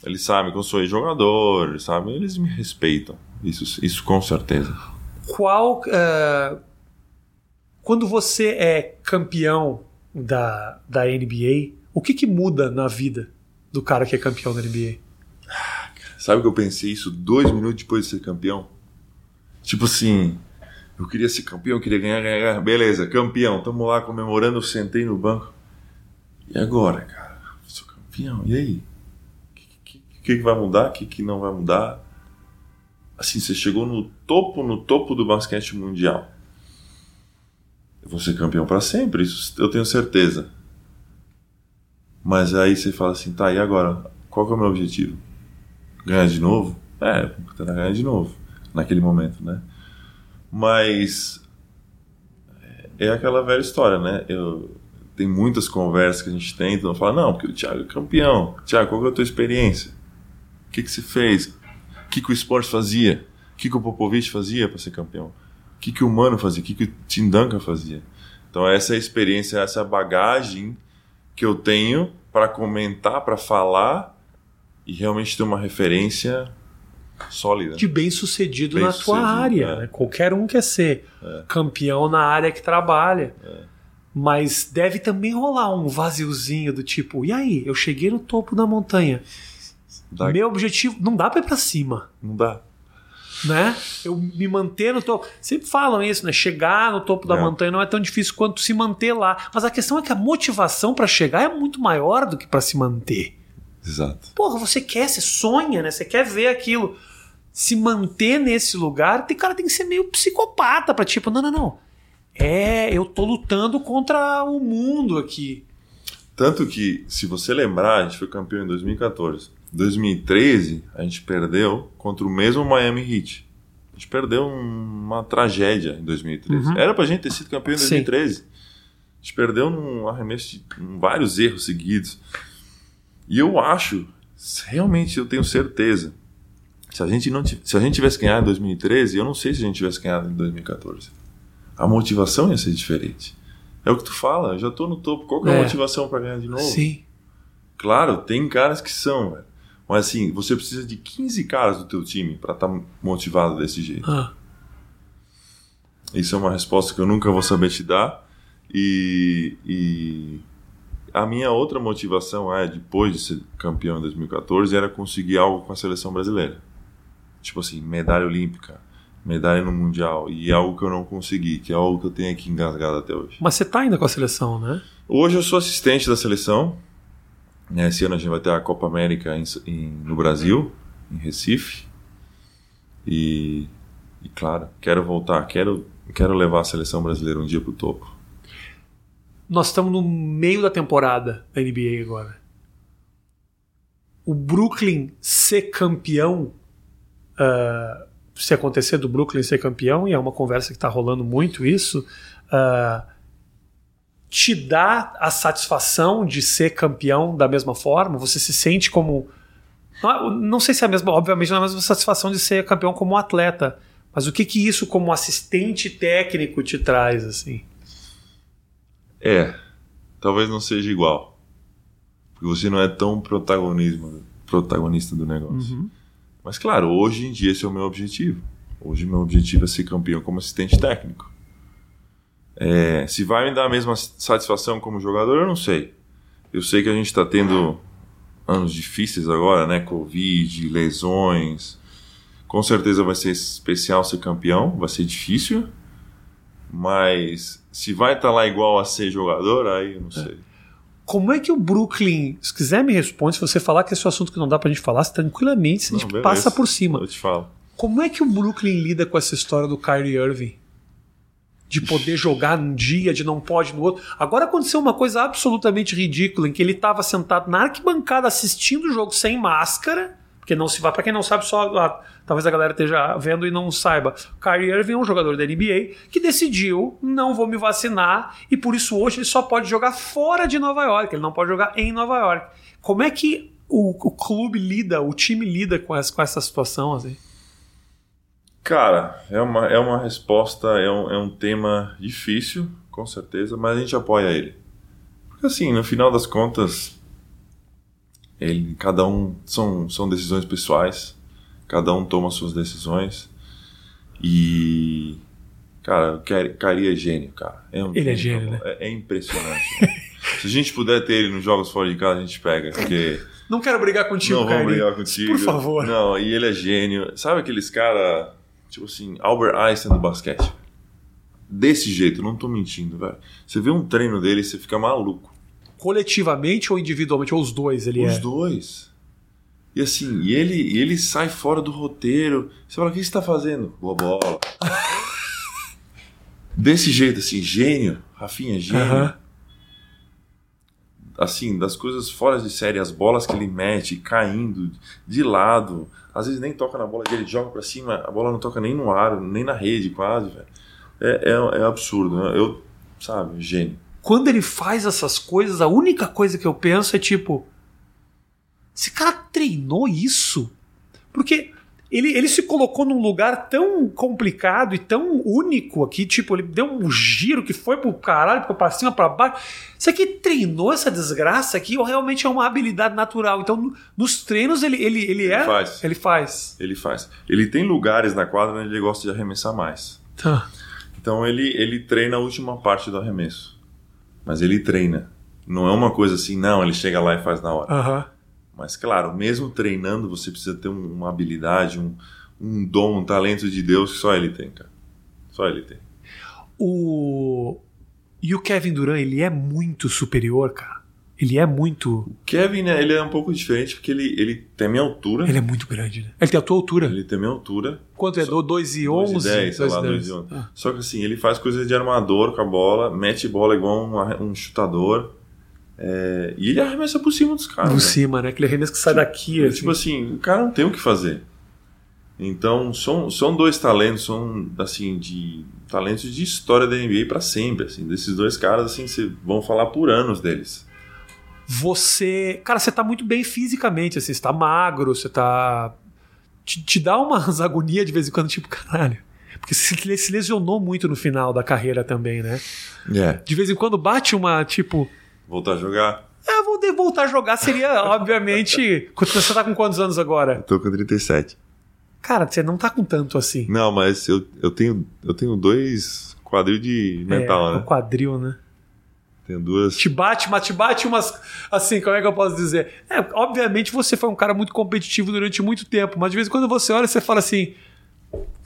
eles sabem que eu sou jogador, eles sabem, eles me respeitam. Isso, isso com certeza. Qual eh, quando você é campeão da, da NBA, o que, que muda na vida do cara que é campeão da NBA? Sabe que eu pensei isso dois minutos depois de ser campeão? Tipo assim, eu queria ser campeão, eu queria ganhar, ganhar, ganhar. Beleza, campeão, tamo lá comemorando, eu sentei no banco. E agora, cara? Eu sou campeão, e aí? O que, que, que, que vai mudar? O que, que não vai mudar? Assim, você chegou no topo, no topo do basquete mundial. Eu vou ser campeão para sempre, isso eu tenho certeza. Mas aí você fala assim, tá, e agora? Qual que é o meu objetivo? Ganhar de novo? É, tentar ganhar de novo, naquele momento, né? Mas é aquela velha história, né? Eu, tem muitas conversas que a gente tem, então fala, não, porque o Thiago é campeão. Thiago, qual que é a tua experiência? O que, que você fez? O que, que o esporte fazia? O que, que o Popovich fazia para ser campeão? O que, que o Mano fazia? O que, que o Tim Duncan fazia? Então essa é a experiência, essa é bagagem que eu tenho para comentar, para falar e realmente ter uma referência sólida. De bem sucedido Bem na tua sucedido, área. é. né? Qualquer um quer ser campeão na área que trabalha. Mas deve também rolar um vaziozinho do tipo, e aí, eu cheguei no topo da montanha. Dá- Meu objetivo, não dá pra ir pra cima. Não dá. né? Eu me manter no topo. Sempre falam isso, né? Chegar no topo da É. montanha não é tão difícil quanto se manter lá. Mas a questão é que a motivação para chegar é muito maior do que para se manter. Exato. Porra, você quer, você sonha, né? Você quer ver aquilo. Se manter nesse lugar, tem cara tem que ser meio psicopata para tipo, não, não, não. É, eu tô lutando contra o mundo aqui. Tanto que, se você lembrar, a gente foi campeão em 2014. 2013, a gente perdeu contra o mesmo Miami Heat. A gente perdeu um- uma tragédia em 2013. Uhum. Era pra gente ter sido campeão em Sim. 2013. A gente perdeu num arremesso de vários erros seguidos. E eu acho, realmente eu tenho certeza, se a gente não se a gente tivesse ganhado em 2013, eu não sei se a gente tivesse ganhado em 2014. A motivação ia ser diferente. É o que tu fala, eu já tô no topo. Qual que é a É. motivação pra ganhar de novo? Sim. Claro, tem caras que são, velho. Mas assim, você precisa de 15 caras do teu time pra estar motivado desse jeito. Ah, Isso é uma resposta que eu nunca vou saber te dar. E, e a minha outra motivação é, depois de ser campeão em 2014, era conseguir algo com a seleção brasileira. Tipo assim, medalha olímpica, medalha no Mundial. E é algo que eu não consegui, que é algo que eu tenho aqui engasgado até hoje. mas você tá ainda com a seleção, né? Hoje eu sou assistente da seleção. Né, Esse ano a gente vai ter a Copa América em- em- no Brasil, em Recife. E, e, claro, quero voltar, quero, quero levar a seleção brasileira um dia pro topo. Nós estamos no meio da temporada da NBA agora. O Brooklyn ser campeão, ah, se acontecer do Brooklyn ser campeão, e é uma conversa que está rolando muito isso, ah, te dá a satisfação de ser campeão da mesma forma? Você se sente como. Não, não sei se é a mesma, obviamente não é a mesma satisfação de ser campeão como atleta, mas o que que isso como assistente técnico te traz assim? É, talvez não seja igual. Porque você não é tão protagonismo, protagonista do negócio. Mas claro, hoje em dia esse é o meu objetivo. Hoje meu objetivo é ser campeão como assistente técnico. É, se vai me dar a mesma satisfação como jogador, eu não sei. Eu sei que a gente está tendo anos difíceis agora, né? Covid, lesões. Com certeza vai ser especial ser campeão, vai ser difícil. Mas se vai estar lá igual a ser jogador, aí eu não sei. Como é que o Brooklyn, se quiser me responde, se você falar que esse é um assunto que não dá pra gente falar, tranquilamente, a gente Não, passa por cima. Eu te falo. Como é que o Brooklyn lida com essa história do Kyrie Irving? De poder jogar num dia, de não pode no outro. Agora aconteceu uma coisa absolutamente ridícula, em que ele estava sentado na arquibancada assistindo o jogo sem máscara, porque não se vai, para quem não sabe, só ah, talvez a galera esteja vendo e não saiba. Kyrie Irving é um jogador da NBA que decidiu não vou me vacinar e por isso hoje ele só pode jogar fora de Nova York, ele não pode jogar em Nova York. Como é que o, o clube lida, o time lida com essa, com essa situação assim? Cara, é uma, é uma resposta, é um, é um tema difícil, com certeza, mas a gente apoia ele. Porque assim, no final das contas, ele, cada um são, são decisões pessoais, cada um toma suas decisões. E. Cara, o Kyrie é gênio, cara. É um Ele é gênio, né? É, é impressionante. Se a gente puder ter ele nos jogos fora de casa, a gente pega. Porque Não quero brigar contigo, não vamos Kyrie. brigar contigo. Por favor. Não, e ele é gênio. Sabe aqueles cara, tipo assim, Albert Einstein do basquete? Desse jeito, não tô mentindo, velho. Você vê um treino dele e você fica maluco. Coletivamente ou individualmente, ou os dois ele Os é. dois. E assim, e ele, e ele sai fora do roteiro. Você fala, o que você tá fazendo? Boa bola. Desse jeito, assim, gênio. Rafinha, gênio. Aham. Assim, das coisas fora de série, as bolas que ele mete caindo de lado, às vezes nem toca na bola dele, ele joga pra cima, a bola não toca nem no ar, nem na rede, quase, velho. É, é, é absurdo, né? Eu, sabe, gênio. Quando ele faz essas coisas, a única coisa que eu penso é tipo. Esse cara treinou isso? Porque ele, ele se colocou num lugar tão complicado e tão único aqui, tipo, ele deu um giro que foi pro caralho, ficou pra cima, pra baixo. Isso aqui treinou essa desgraça aqui ou realmente é uma habilidade natural? Então, no- nos treinos ele, ele, ele é. faz. Ele faz. Ele faz. Ele tem lugares na quadra onde ele gosta de arremessar mais. Tá. Então ele, ele treina a última parte do arremesso. Mas ele treina. Não é uma coisa assim, não, ele chega lá e faz na hora. Aham. Mas claro, mesmo treinando, você precisa ter um- uma habilidade, um, um dom, um talento de Deus que só ele tem, cara. Só ele tem. O... E o Kevin Durant, ele é muito superior, cara. Ele é muito. Kevin, né, ele é um pouco diferente porque ele, ele tem a minha altura. Ele é muito grande, né? Ele tem a tua altura. Ele tem a minha altura. Quanto é? 2 e 11? 2 e 10, sei lá, 2 e 11. Ah. Só que assim, ele faz coisas de armador com a bola, mete bola igual um, um chutador. É, e ele arremessa por cima dos caras. Por cima, né? Aquele arremesso que sai daqui. Tipo assim. tipo assim, o cara não tem o que fazer. Então, são, são dois talentos, são assim, de talentos de história da NBA para sempre, assim. Desses dois caras, assim, vocês vão falar por anos deles. Você, cara, você tá muito bem fisicamente, assim, você tá magro, você tá te, te dá umas agonias de vez em quando, tipo, caralho. Porque você se lesionou muito no final da carreira também, né? É. De vez em quando bate uma, tipo, Voltar a jogar? É, vou voltar a jogar seria, obviamente. Você tá com quantos anos agora? Eu tô com 37. Cara, você não tá com tanto assim. Não, mas eu, eu, tenho, eu tenho dois quadril de mental, é, né? quadril, né? Tenho duas. Te bate, mas te bate umas. Assim, como é que eu posso dizer? É, obviamente você foi um cara muito competitivo durante muito tempo, mas de vez em quando você olha e você fala assim.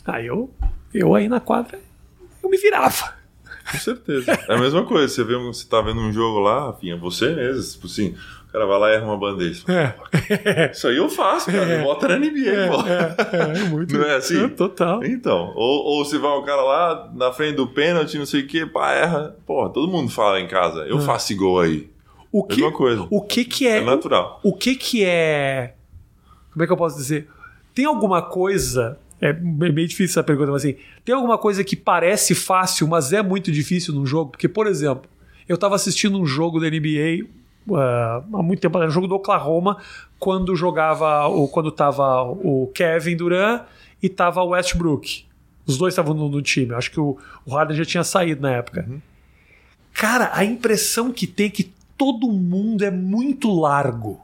Ah, eu, eu aí na quadra, eu me virava. Com certeza. É a mesma coisa. Você, vê, você tá vendo um jogo lá, Rafinha, você mesmo, tipo assim, o cara vai lá e erra uma bandeja. É. Isso aí eu faço, cara. É. Bota na NBA, é, pô. É, é, muito. Não é assim? É, total. Então. Ou, ou se vai um cara lá na frente do pênalti, não sei o quê, pá, erra. Porra, todo mundo fala em casa, eu é. faço esse gol aí. O que, mesma coisa. O que que é... É natural. O, o que que é... Como é que eu posso dizer? Tem alguma coisa é meio difícil essa pergunta, mas assim, tem alguma coisa que parece fácil, mas é muito difícil num jogo? Porque, por exemplo, eu estava assistindo um jogo da NBA uh, ah, há muito tempo, um jogo do Oklahoma, quando jogava, ou quando tava o Kevin Durant e tava o Westbrook. Os dois estavam no, no, time. Acho que o, o Harden já tinha saído na época. Uhum. Cara, a impressão que tem é que todo mundo é muito largo.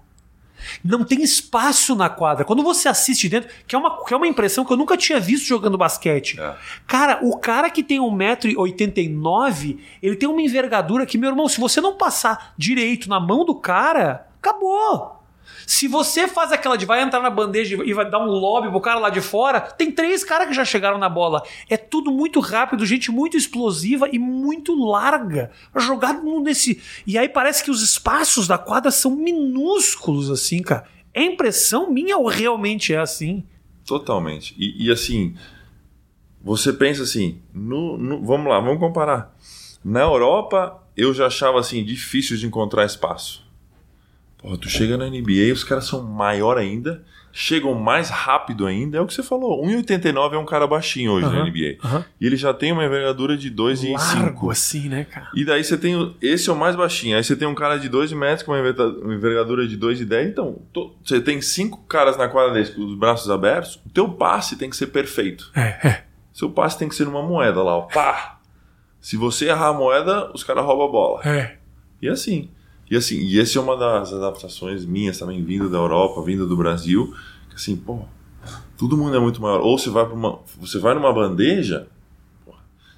Não tem espaço na quadra. Quando você assiste dentro, que é uma, que é uma impressão que eu nunca tinha visto jogando basquete. É. Cara, o cara que tem 1,89m, ele tem uma envergadura que, meu irmão, se você não passar direito na mão do cara, acabou. Se você faz aquela de vai entrar na bandeja e vai dar um lobby pro cara lá de fora, tem três caras que já chegaram na bola. É tudo muito rápido, gente muito explosiva e muito larga. Jogado nesse. E aí parece que os espaços da quadra são minúsculos, assim, cara. É impressão minha ou realmente é assim? Totalmente. E, e assim, você pensa assim, no, no, vamos lá, vamos comparar. Na Europa, eu já achava assim difícil de encontrar espaço. Porra, tu chega na NBA, os caras são maior ainda, chegam mais rápido ainda. É o que você falou. 1,89 é um cara baixinho hoje na NBA. E ele já tem uma envergadura de 2,5. assim, né, cara? E daí você tem. Esse é o mais baixinho. Aí você tem um cara de 2 metros com uma envergadura de 2,10. Então, você tem cinco caras na quadra desse com os braços abertos. O teu passe tem que ser perfeito. É, é. Seu passe tem que ser numa moeda lá, ó. Pá! Se você errar a moeda, os caras roubam a bola. É. E assim. E assim, e essa é uma das adaptações minhas também, vindo da Europa, vindo do Brasil, que assim, pô, todo mundo é muito maior. Ou você vai uma, você vai numa bandeja,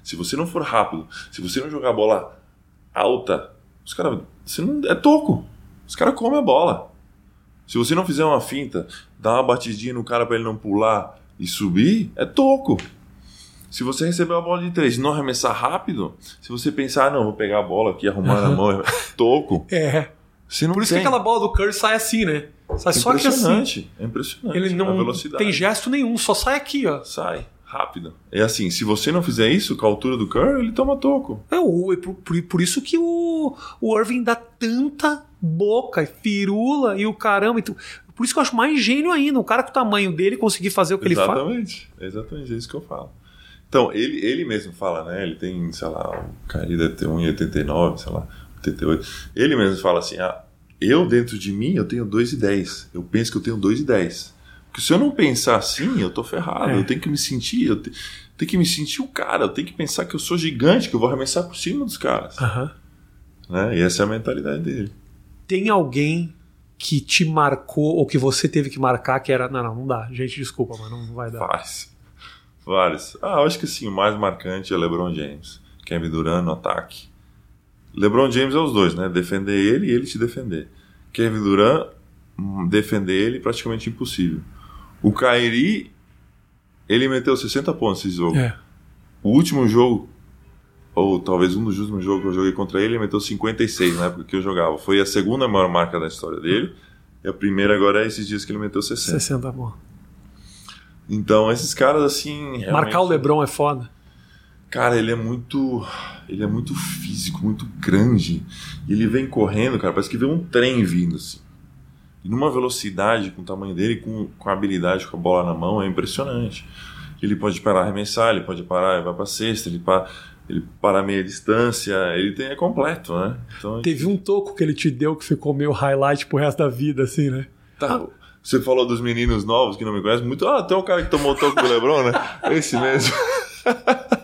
se você não for rápido, se você não jogar a bola alta, os caras, não é toco. Os caras comem a bola. Se você não fizer uma finta, dar uma batidinha no cara para ele não pular e subir, é toco. Se você receber a bola de três e não arremessar rápido, se você pensar, ah, não, vou pegar a bola aqui, arrumar na mão, toco. É. Você não Por isso tem. que aquela bola do Curry sai assim, né? Sai só que assim. É impressionante. Ele não tem gesto nenhum, só sai aqui, ó. Sai, rápido. É assim, se você não fizer isso com a altura do Curry, ele toma toco. É, por, por, por isso que o, o Irving dá tanta boca, firula e o caramba. E tu, por isso que eu acho mais gênio ainda. O cara com o tamanho dele conseguir fazer o que exatamente, ele faz. Exatamente, exatamente, é isso que eu falo. Então, ele, ele mesmo fala, né? Ele tem, sei lá, o cara deve ter 1,89, sei lá, 88. Ele mesmo fala assim: ah, eu dentro de mim eu tenho 2,10. Eu penso que eu tenho 2,10. Porque se eu não pensar assim, eu tô ferrado. É. Eu tenho que me sentir, eu te, tenho que me sentir o cara. Eu tenho que pensar que eu sou gigante, que eu vou arremessar por cima dos caras. Uhum. Né? E essa é a mentalidade dele. Tem alguém que te marcou ou que você teve que marcar que era. Não, não, não dá. Gente, desculpa, mas não vai dar. Faz. Vários. Ah, eu acho que sim, o mais marcante é LeBron James. Kevin Durant no ataque. LeBron James é os dois, né? Defender ele e ele te defender. Kevin Durant, hum, defender ele praticamente impossível. O Kyrie Ele meteu 60 pontos esse jogo. É. O último jogo, ou talvez um dos últimos jogos que eu joguei contra ele, ele meteu 56 na época que eu jogava. Foi a segunda maior marca da história dele. E a primeira agora é esses dias que ele meteu 60. 60 bom. Então, esses caras assim. realmente- Marcar o Lebron é foda. Cara, ele é muito. Ele é muito físico, muito grande. E ele vem correndo, cara, parece que vê um trem vindo, assim. E numa velocidade com o tamanho dele, com, com a habilidade com a bola na mão, é impressionante. Ele pode parar arremessar, ele pode parar e vai pra cesta, ele para, ele para a meia distância, ele tem, é completo, né? Então, Teve um toco que ele te deu que ficou meio highlight pro resto da vida, assim, né? tá, Você falou dos meninos novos que não me conhecem muito. Ah, tem um cara que tomou o toque do Lebron, né? Esse mesmo.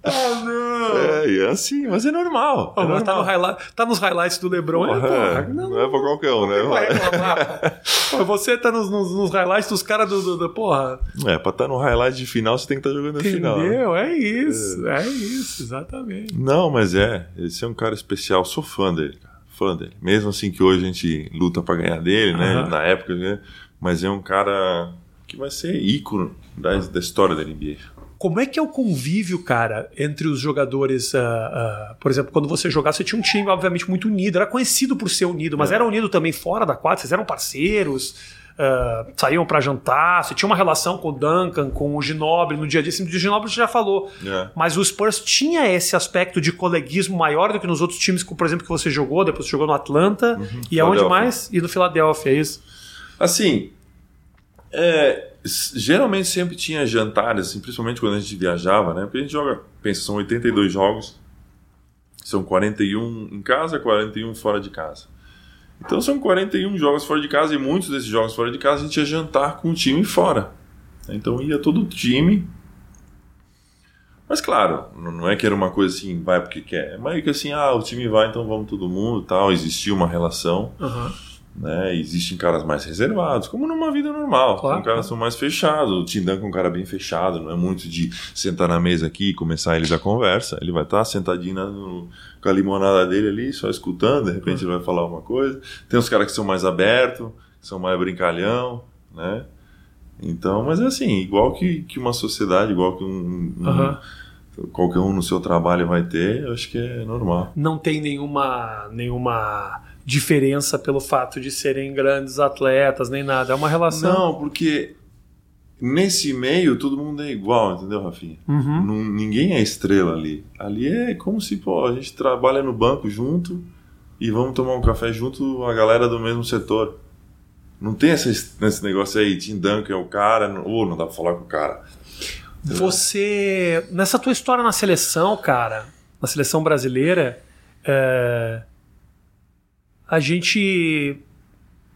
Ah, não! É, é assim, mas é normal. É mas tá, no normal. highlight, tá nos highlights do Lebron, é, Porra, é, Não, não é pra qualquer um, né? vai reclamar. Pô, você tá nos, nos- nos highlights dos caras do, do, do- Porra. É, pra estar no highlight de final, você tem que estar jogando na final. né? Entendeu? É isso. É. isso, exatamente. Não, mas é. Esse é um cara especial. Sou fã dele. Fã dele. Mesmo assim que hoje a gente luta pra ganhar dele, né? Aham. Na época, né? Mas é um cara que vai ser ícone da, da história da NBA. Como é que é o convívio, cara, entre os jogadores? ah, ah, por exemplo, quando você jogava, você tinha um time, obviamente, muito unido. Era conhecido por ser unido, mas É. era unido também fora da quadra. Vocês eram parceiros, ah, saíam pra jantar. Você tinha uma relação com o Duncan, com o Ginobili no dia a dia. Assim, do Ginobili já falou. É. Mas o Spurs tinha esse aspecto de coleguismo maior do que nos outros times, por exemplo, que você jogou, depois você jogou no Atlanta. E aonde mais? E no Philadelphia, é isso? Assim, é, geralmente sempre tinha jantares, assim, principalmente quando a gente viajava, né? Porque a gente joga, pensa, são 82 jogos, são 41 em casa, 41 fora de casa. Então são 41 jogos fora de casa e muitos desses jogos fora de casa a gente ia jantar com o time fora. Então ia todo o time. Mas claro, não é que era uma coisa assim, vai porque quer. É meio que assim, ah, o time vai, então vamos todo mundo tal. Existia uma relação Aham. Né? Existem caras mais reservados, como numa vida normal. Claro, Tem caras que são mais fechados. O Tim Duncan é um cara bem fechado, não é muito de sentar na mesa aqui e começar ele a conversa. Ele vai estar sentadinho na- no- com a limonada dele ali, só escutando, de repente ele vai falar uma coisa. Tem uns caras que são mais abertos, que são mais brincalhão, né? Então, mas é assim, igual que, que uma sociedade, igual que um, um- Aham. qualquer um no seu trabalho vai ter, eu acho que é normal. não tem nenhuma, nenhuma diferença pelo fato de serem grandes atletas, nem nada. É uma relação. Não, porque nesse meio todo mundo é igual, entendeu, Rafinha? Uhum. Não- ninguém é estrela ali. Ali é como se, pô, a gente trabalha no banco junto e vamos tomar um café junto, a galera do mesmo setor. Não tem esse, esse negócio aí, Tim Duncan é o cara, ou não dá pra falar com o cara. Você, nessa tua história na seleção, cara, na seleção brasileira, é, a gente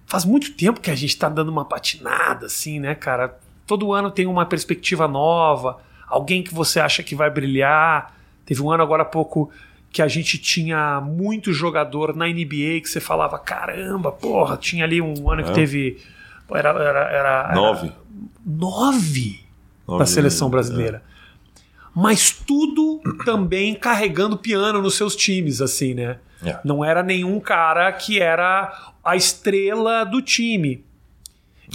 faz muito tempo que a gente tá dando uma patinada, assim, né, cara? Todo ano tem uma perspectiva nova, alguém que você acha que vai brilhar. Teve um ano agora há pouco que a gente tinha muito jogador na NBA que você falava, caramba, porra, tinha ali um ano que É. teve. Era, era, era- era- Nove. Nove Nove da seleção brasileira. Mas tudo também carregando piano nos seus times, assim, né? Não era nenhum cara que era a estrela do time.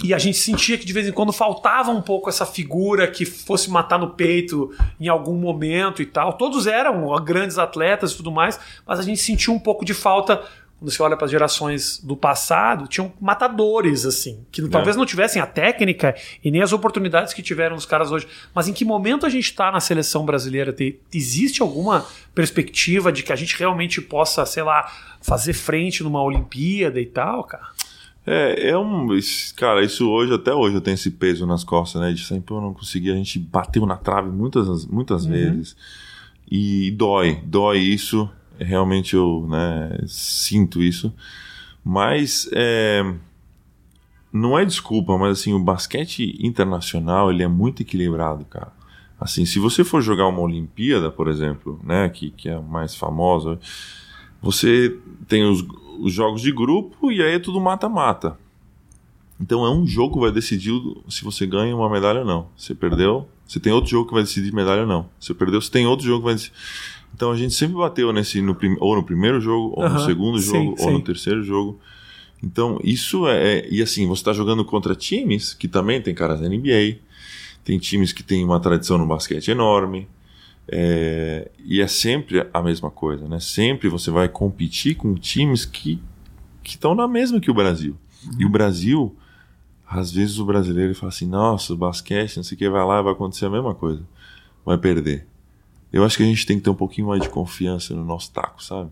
E a gente sentia que de vez em quando faltava um pouco essa figura que fosse matar no peito em algum momento e tal. Todos eram grandes atletas e tudo mais, mas a gente sentiu um pouco de falta. Quando você olha para as gerações do passado, tinham matadores, assim, que talvez não tivessem a técnica e nem as oportunidades que tiveram os caras hoje. Mas em que momento a gente está na seleção brasileira? Existe alguma perspectiva de que a gente realmente possa, sei lá, fazer frente numa Olimpíada e tal, cara? É, é um. Cara, isso hoje, até hoje, eu tenho esse peso nas costas, né? De sempre eu não consegui, a gente bateu na trave muitas, muitas Uhum. vezes. E dói, dói isso. Realmente eu né, sinto isso. Mas é, não é desculpa, mas assim, o basquete internacional ele é muito equilibrado, cara. Assim, se você for jogar uma Olimpíada, por exemplo, né, que, que é a mais famosa, você tem os, os jogos de grupo e aí é tudo mata-mata. Então é um jogo que vai decidir se você ganha uma medalha ou não. Você perdeu, você tem outro jogo que vai decidir medalha ou não. Você perdeu, você tem outro jogo que vai decidir. Então a gente sempre bateu nesse no prim- ou no primeiro jogo, ou no Aham, segundo sim, jogo, ou no sim. terceiro jogo. Então isso é, é- e assim você está jogando contra times que também tem caras da NBA, tem times que têm uma tradição no basquete enorme. É, e é sempre a mesma coisa, né? Sempre você vai competir com times que estão na mesma que o Brasil. Uhum. E o Brasil, às vezes o brasileiro fala assim: nossa, o basquete, não sei o que, vai lá vai acontecer a mesma coisa. Vai perder. Eu acho que a gente tem que ter um pouquinho mais de confiança no nosso taco, sabe?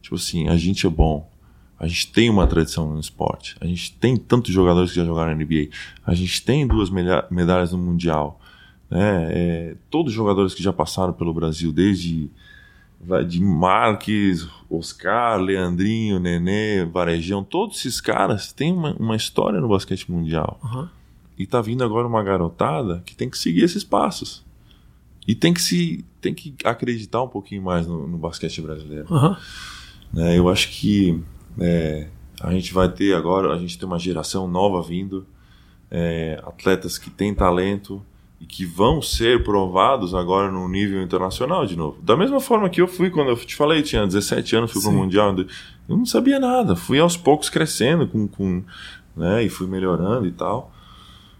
Tipo assim, a gente é bom. A gente tem uma tradição no esporte. A gente tem tantos jogadores que já jogaram na NBA. A gente tem duas medalhas no Mundial. Né? É, todos os jogadores que já passaram pelo Brasil, desde de Marques, Oscar, Leandrinho, Nenê, Varejão, todos esses caras têm uma, uma história no basquete mundial. Uhum. E tá vindo agora uma garotada que tem que seguir esses passos. E tem que se tem que acreditar um pouquinho mais no, no basquete brasileiro. Uhum. Né, eu acho que é, a gente vai ter agora, a gente tem uma geração nova vindo, é, atletas que têm talento, e que vão ser provados agora no nível internacional de novo. Da mesma forma que eu fui quando eu te falei, tinha 17 anos, fui para o Mundial, eu não sabia nada, fui aos poucos crescendo com, com né, e fui melhorando e tal.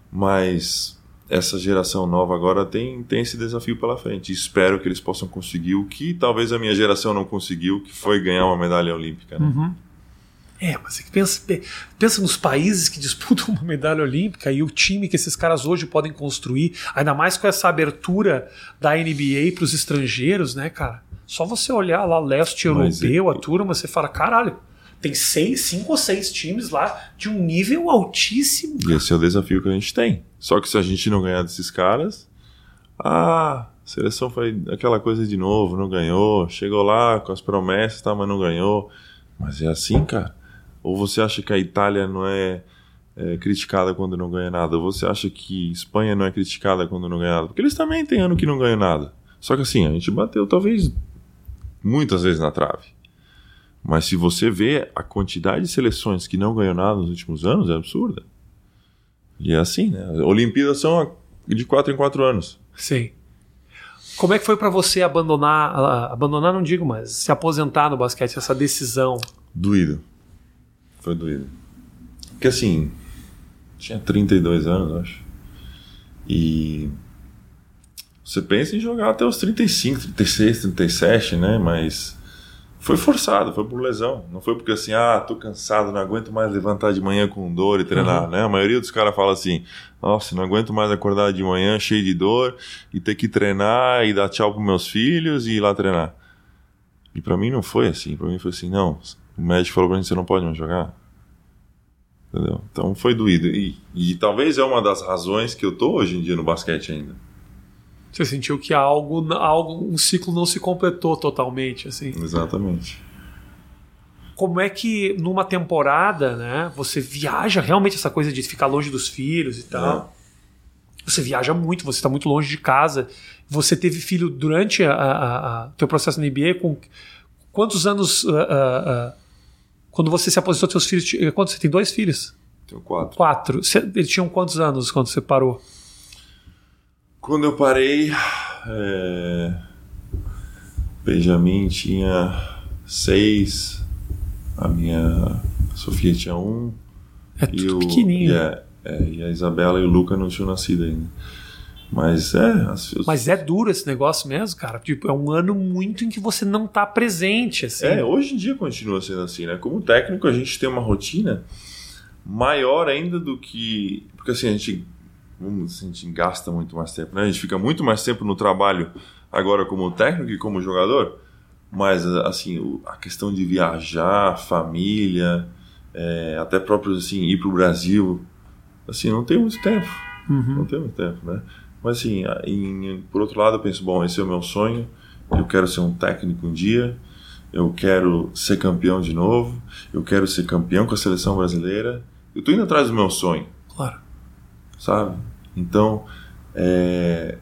Mas essa geração nova agora tem, tem esse desafio pela frente. Espero que eles possam conseguir o que talvez a minha geração não conseguiu, que foi ganhar uma medalha olímpica. Né? Uhum. É, mas você pensa, pensa nos países que disputam uma medalha olímpica e o time que esses caras hoje podem construir, ainda mais com essa abertura da NBA para os estrangeiros, né, cara? Só você olhar lá leste europeu, é... a turma, você fala, caralho, tem seis, cinco ou seis times lá de um nível altíssimo. E esse é o desafio que a gente tem. Só que se a gente não ganhar desses caras, ah, a seleção foi aquela coisa de novo, não ganhou, chegou lá com as promessas, tá, mas não ganhou. Mas é assim, cara. Ou você acha que a Itália não é, é, criticada quando não ganha nada? Ou você acha que Espanha não é criticada quando não ganha nada? Porque eles também têm ano que não ganham nada. Só que assim, a gente bateu talvez muitas vezes na trave. Mas se você vê a quantidade de seleções que não ganham nada nos últimos anos, é absurda. E é assim, né? Olimpíadas são de 4 em 4 anos. Sim. Como é que foi para você abandonar, abandonar não digo, mas se aposentar no basquete, essa decisão? Doído. Foi doído. Porque assim, tinha 32 anos, acho. E você pensa em jogar até os 35, 36, 37, né? Mas foi forçado, foi por lesão. Não foi porque assim, ah, tô cansado, não aguento mais levantar de manhã com dor e treinar, uhum. né? A maioria dos caras fala assim, nossa, não aguento mais acordar de manhã cheio de dor e ter que treinar e dar tchau pros meus filhos e ir lá treinar. E para mim não foi assim, para mim foi assim, não, o médico falou pra mim: você não pode mais jogar. Entendeu? Então foi doído. E, e talvez é uma das razões que eu tô hoje em dia no basquete ainda. Você sentiu que algo, algo, um ciclo não se completou totalmente, assim. Exatamente. Como é que numa temporada, né, você viaja realmente essa coisa de ficar longe dos filhos e tal? É. Você viaja muito, você está muito longe de casa. Você teve filho durante a, a, a teu processo na NBA com quantos anos uh, uh, uh, quando você se aposentou, seus filhos. Quantos? Você tem dois filhos? Tenho quatro. Quatro. eles tinham quantos anos quando você parou? Quando eu parei. É... Benjamin tinha seis. A minha Sofia tinha um. É tudo o, pequenininho. E a, é, e a Isabela e o Luca não tinham nascido ainda. Mas é. As... Mas é duro esse negócio mesmo, cara. Tipo, é um ano muito em que você não tá presente, assim. É, hoje em dia continua sendo assim, né? Como técnico, a gente tem uma rotina maior ainda do que. Porque assim, a gente. Vamos, a gente gasta muito mais tempo, né? A gente fica muito mais tempo no trabalho agora como técnico e como jogador. Mas, assim, a questão de viajar, família, é, até próprio, assim, ir pro Brasil, assim, não tem muito tempo. Uhum. Não tem muito tempo, né? Mas assim, em, por outro lado, eu penso, bom, esse é o meu sonho, eu quero ser um técnico um dia, eu quero ser campeão de novo, eu quero ser campeão com a seleção brasileira. Eu estou indo atrás do meu sonho. Claro. Sabe? Então, é,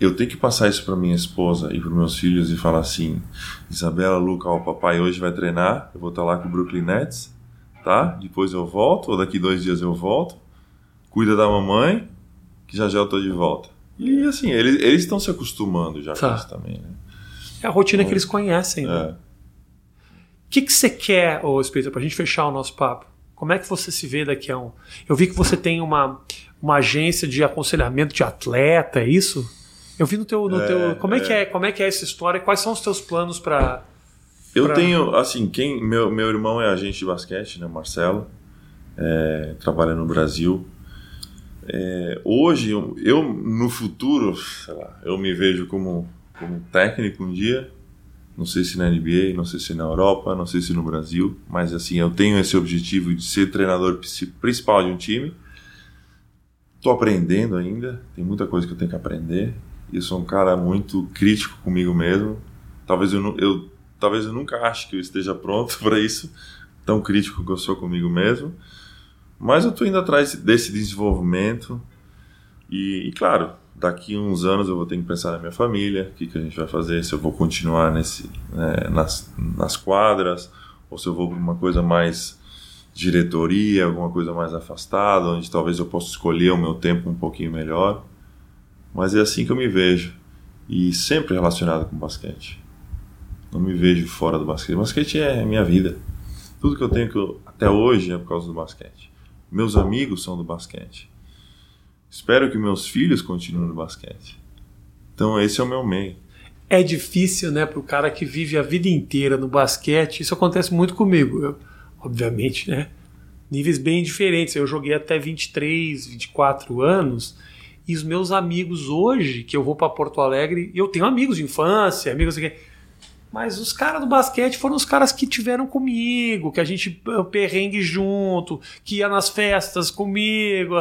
eu tenho que passar isso para minha esposa e para meus filhos e falar assim: Isabela, Luca, o papai hoje vai treinar, eu vou estar lá com o Brooklyn Nets, tá? Depois eu volto, ou daqui dois dias eu volto. Cuida da mamãe, que já já eu tô de volta. E assim, eles, eles estão se acostumando já tá. com isso também, né? É a rotina que eles conhecem, né? É. O que, que você quer, ô Espírito, pra gente fechar o nosso papo? Como é que você se vê daqui a um. Eu vi que você tem uma, uma agência de aconselhamento de atleta, é isso? Eu vi no teu. No É, teu como, é é. que é, como é que é essa história? Quais são os teus planos para. Eu Pra- tenho, assim, quem meu, meu irmão é agente de basquete, né, Marcelo, é, trabalha no Brasil. É, hoje, eu, no futuro, sei lá, eu me vejo como, como técnico um dia. Não sei se na NBA, não sei se na Europa, não sei se no Brasil, mas assim, eu tenho esse objetivo de ser treinador princi- principal de um time. Estou aprendendo ainda, tem muita coisa que eu tenho que aprender. E eu sou um cara muito crítico comigo mesmo. Talvez eu, eu, talvez eu nunca ache que eu esteja pronto para isso, tão crítico que eu sou comigo mesmo. Mas eu estou indo atrás desse desenvolvimento. E, e, claro, daqui uns anos eu vou ter que pensar na minha família, o que, que a gente vai fazer, se eu vou continuar nesse, né, nas, nas quadras, ou se eu vou para uma coisa mais diretoria, alguma coisa mais afastada, onde talvez eu possa escolher o meu tempo um pouquinho melhor. Mas é assim que eu me vejo. E sempre relacionado com basquete. Não me vejo fora do basquete. basquete é minha vida. Tudo que eu tenho que eu- até hoje é por causa do basquete. Meus amigos são do basquete. Espero que meus filhos continuem no basquete. Então esse é o meu meio. É difícil, né, para o cara que vive a vida inteira no basquete. Isso acontece muito comigo. Eu, obviamente, né? Níveis bem diferentes. Eu joguei até 23, 24 anos. E os meus amigos hoje, que eu vou para Porto Alegre, eu tenho amigos de infância, amigos aqui. Mas os caras do basquete foram os caras que tiveram comigo, que a gente eh, perrengue junto, que ia nas festas comigo.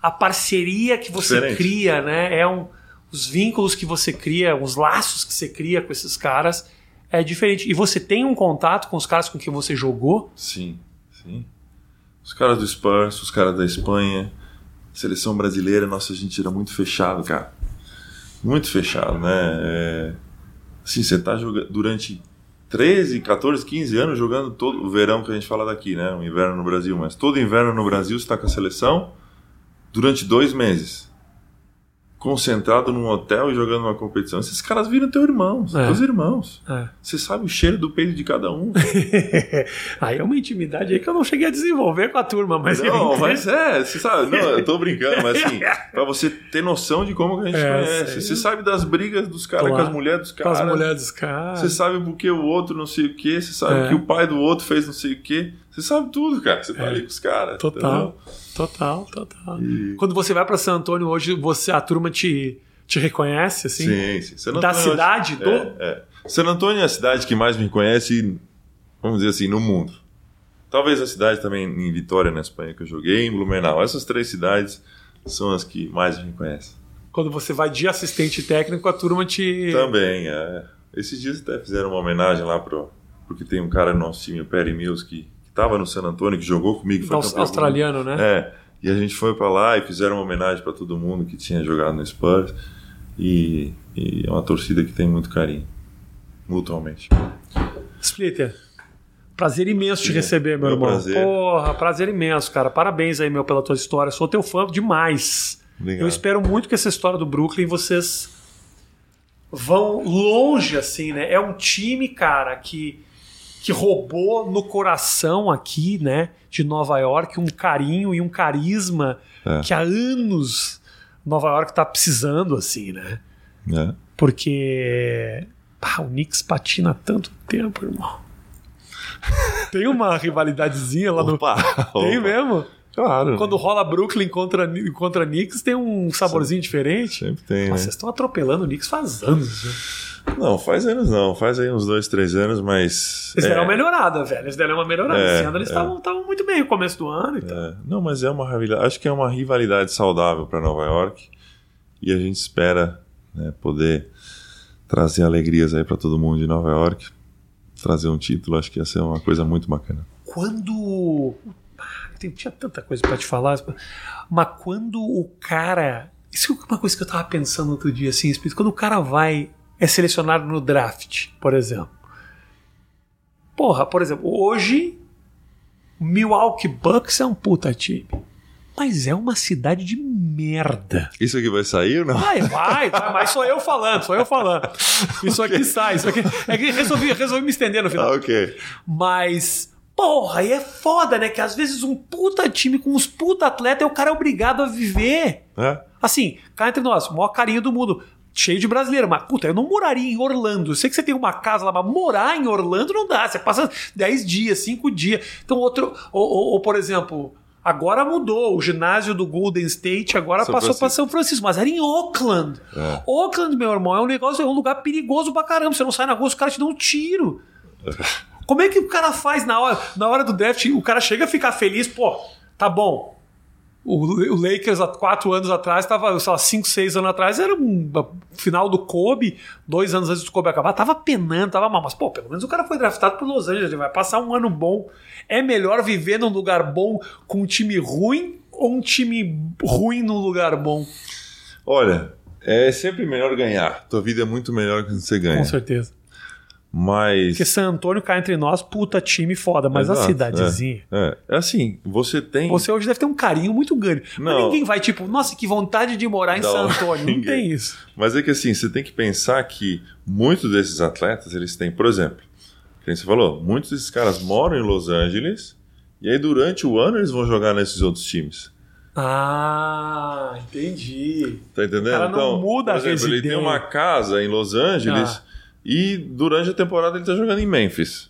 A parceria que você Diferente. cria, né? É um, os vínculos que você cria, os laços que você cria com esses caras é diferente. E você tem um contato com os caras com quem você jogou? Sim, sim. Os caras do Spurs, os caras da Espanha, seleção brasileira, nossa, a gente era muito fechado, cara. Muito fechado, né? É, assim, você tá jogando durante 13, 14, 15 anos jogando todo o verão que a gente fala daqui, né? O inverno no Brasil, mas todo inverno no Brasil você tá com a seleção durante dois meses. Concentrado num hotel e jogando uma competição. Esses caras viram teu irmão, É. teus irmãos. É. Você sabe o cheiro do peito de cada um. aí é uma intimidade aí que eu não cheguei a desenvolver com a turma, mas eu Não, entendo. mas é, você sabe, não, eu tô brincando, mas assim, pra você ter noção de como que a gente É, conhece. Você sabe das brigas dos caras Claro. com as mulheres dos com caras. as mulheres dos caras. Você sabe porque o outro não sei o que, você sabe É. que o pai do outro fez não sei o que. Você sabe tudo, cara. Você tá É. ali com os caras. Total, total, total. E- Quando você vai para San Antônio hoje, você a turma te, te reconhece assim? Sim, sim. San Da Antônio, cidade? É, Do... é. San Antônio é a cidade que mais me conhece, vamos dizer assim, no mundo. Talvez a cidade também em Vitória, na Espanha, que eu joguei, em Blumenau. Essas três cidades são as que mais me conhecem. Quando você vai de assistente técnico, a turma te. Também, é. Esses dias até fizeram uma homenagem lá pro. Porque tem um cara no nosso time, o Perry Mills, que, que tava no San Antônio, que jogou comigo. Foi Aus- australiano, né? É. E a gente foi pra lá e fizeram uma homenagem pra todo mundo que tinha jogado no Spurs. E, e é uma torcida que tem muito carinho. Mutuamente. Splitter. Prazer imenso te Sim, receber, meu meu irmão. prazer. Porra, prazer imenso, cara. Parabéns aí, meu, pela tua história. Sou teu fã demais. Obrigado. Eu espero muito que essa história do Brooklyn vocês vão longe, assim, né? É um time, cara, que, que roubou no coração aqui, né, de Nova York, um carinho e um carisma É. que há anos Nova York tá precisando, assim, né? É. Porque pá, o Knicks patina há tanto tempo, irmão. Tem uma rivalidadezinha lá no. Opa, Tem opa. mesmo? Claro. Quando rola Brooklyn contra, contra Knicks, tem um saborzinho diferente. Sempre tem, né? Nossa, vocês estão atropelando o Knicks faz anos. Né? Não, faz anos não. Faz aí uns dois, três anos, mas. Eles é, deram uma melhorada, velho. Eles deram uma melhorada. É, Esse ano eles é. estavam estavam muito bem no começo do ano e tal. É, não, mas é uma rivalidade. Acho que é uma rivalidade saudável para Nova York e a gente espera né, poder trazer alegrias aí para todo mundo de Nova York, trazer um título. Acho que ia ser uma coisa muito bacana. Quando. Ah, tinha tanta coisa pra te falar, mas quando o cara. Isso é uma coisa que eu tava pensando outro dia, assim, Espírito. Quando o cara vai. É selecionado no draft, por exemplo. Porra, por exemplo, hoje. Milwaukee Bucks é um puta time. Mas é uma cidade de merda. Isso aqui vai sair ou não? Vai, vai, vai, mas sou eu falando, sou eu falando. Isso aqui sai, isso aqui. É que resolvi, resolvi me estender no final. Ah, ok. Mas, Porra, e é foda, né? Que às vezes um puta time com uns puta atleta é o cara obrigado a viver. É. Assim, cá entre nós, o maior carinho do mundo. Cheio de brasileiro, mas puta, eu não moraria em Orlando. Eu sei que você tem uma casa lá, mas morar em Orlando não dá. Você passa 10 dias, 5 dias. Então, outro. Ou, ou, ou, por exemplo, agora mudou. O ginásio do Golden State agora São passou para. São Francisco, mas era em Oakland. É. Oakland, meu irmão, é um negócio, é um lugar perigoso pra caramba. Você não sai na rua, os caras te dão um tiro. Como é que o cara faz na hora, na hora do draft? O cara chega a ficar feliz, pô, tá bom. O, o Lakers há quatro anos atrás, estava, sei lá, cinco, seis anos atrás, era um final do Kobe, dois anos antes do Kobe acabar, tava penando, tava mal. Mas, pô, pelo menos o cara foi draftado por Los Angeles, ele vai passar um ano bom. É melhor viver num lugar bom com um time ruim ou um time ruim num lugar bom? Olha, é sempre melhor ganhar. Tua vida é muito melhor quando você ganha. Com certeza. Mas. Porque San Antônio cá entre nós, puta time foda, mas a Exato, cidadezinha. É. é assim, você tem. Você hoje deve ter um carinho muito grande. Mas Não. ninguém vai, tipo, nossa, que vontade de morar em Não, San Antônio. Não ninguém. tem isso. Mas é que assim, você tem que pensar que muitos desses atletas, eles têm, por exemplo, quem você falou, muitos desses caras moram em Los Angeles e aí durante o ano eles vão jogar nesses outros times. Ah, entendi. Tá entendendo? O cara não muda por a exemplo, ele tem residência. uma casa em Los Angeles Ah. E durante a temporada ele tá jogando em Memphis.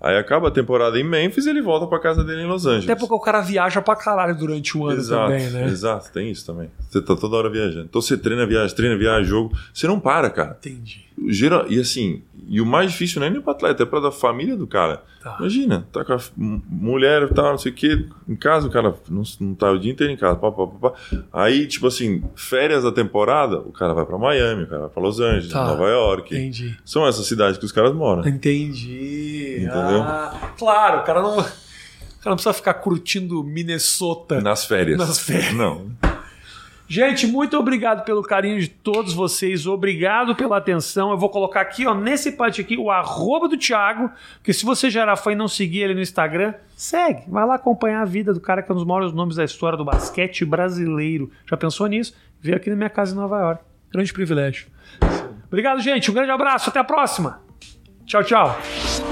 Aí acaba a temporada em Memphis e ele volta pra casa dele em Los Angeles. Até porque o cara viaja pra caralho durante o ano Exato, também, né? exato, tem isso também. Você tá toda hora viajando. Então você treina, viaja, treina, viaja, jogo. Você não para, cara. Entendi. Geral, e assim, e o mais difícil não é nem pro atleta, é pra da família do cara. Tá. Imagina, tá com a mulher e tal, não sei o que, em casa, o cara não, não tá o dia inteiro em casa, pá, pá, pá, pá. Aí, tipo assim, férias da temporada, o cara vai pra Miami, o cara vai pra Los Angeles, Tá. Nova York. Entendi. São essas cidades que os caras moram. Entendi. Entendeu? Ah, claro, o cara não. O cara não precisa ficar curtindo Minnesota. Nas férias. Nas férias. Não. Gente, muito obrigado pelo carinho de todos vocês. Obrigado pela atenção. Eu vou colocar aqui, ó, nesse parte aqui, o arroba do Thiago. Porque se você já era fã e não seguir ele no Instagram, segue. Vai lá acompanhar a vida do cara que é um dos maiores nomes da história do basquete brasileiro. Já pensou nisso? Veio aqui na minha casa em Nova York. Grande privilégio. Obrigado, gente. Um grande abraço. Até a próxima. Tchau, tchau.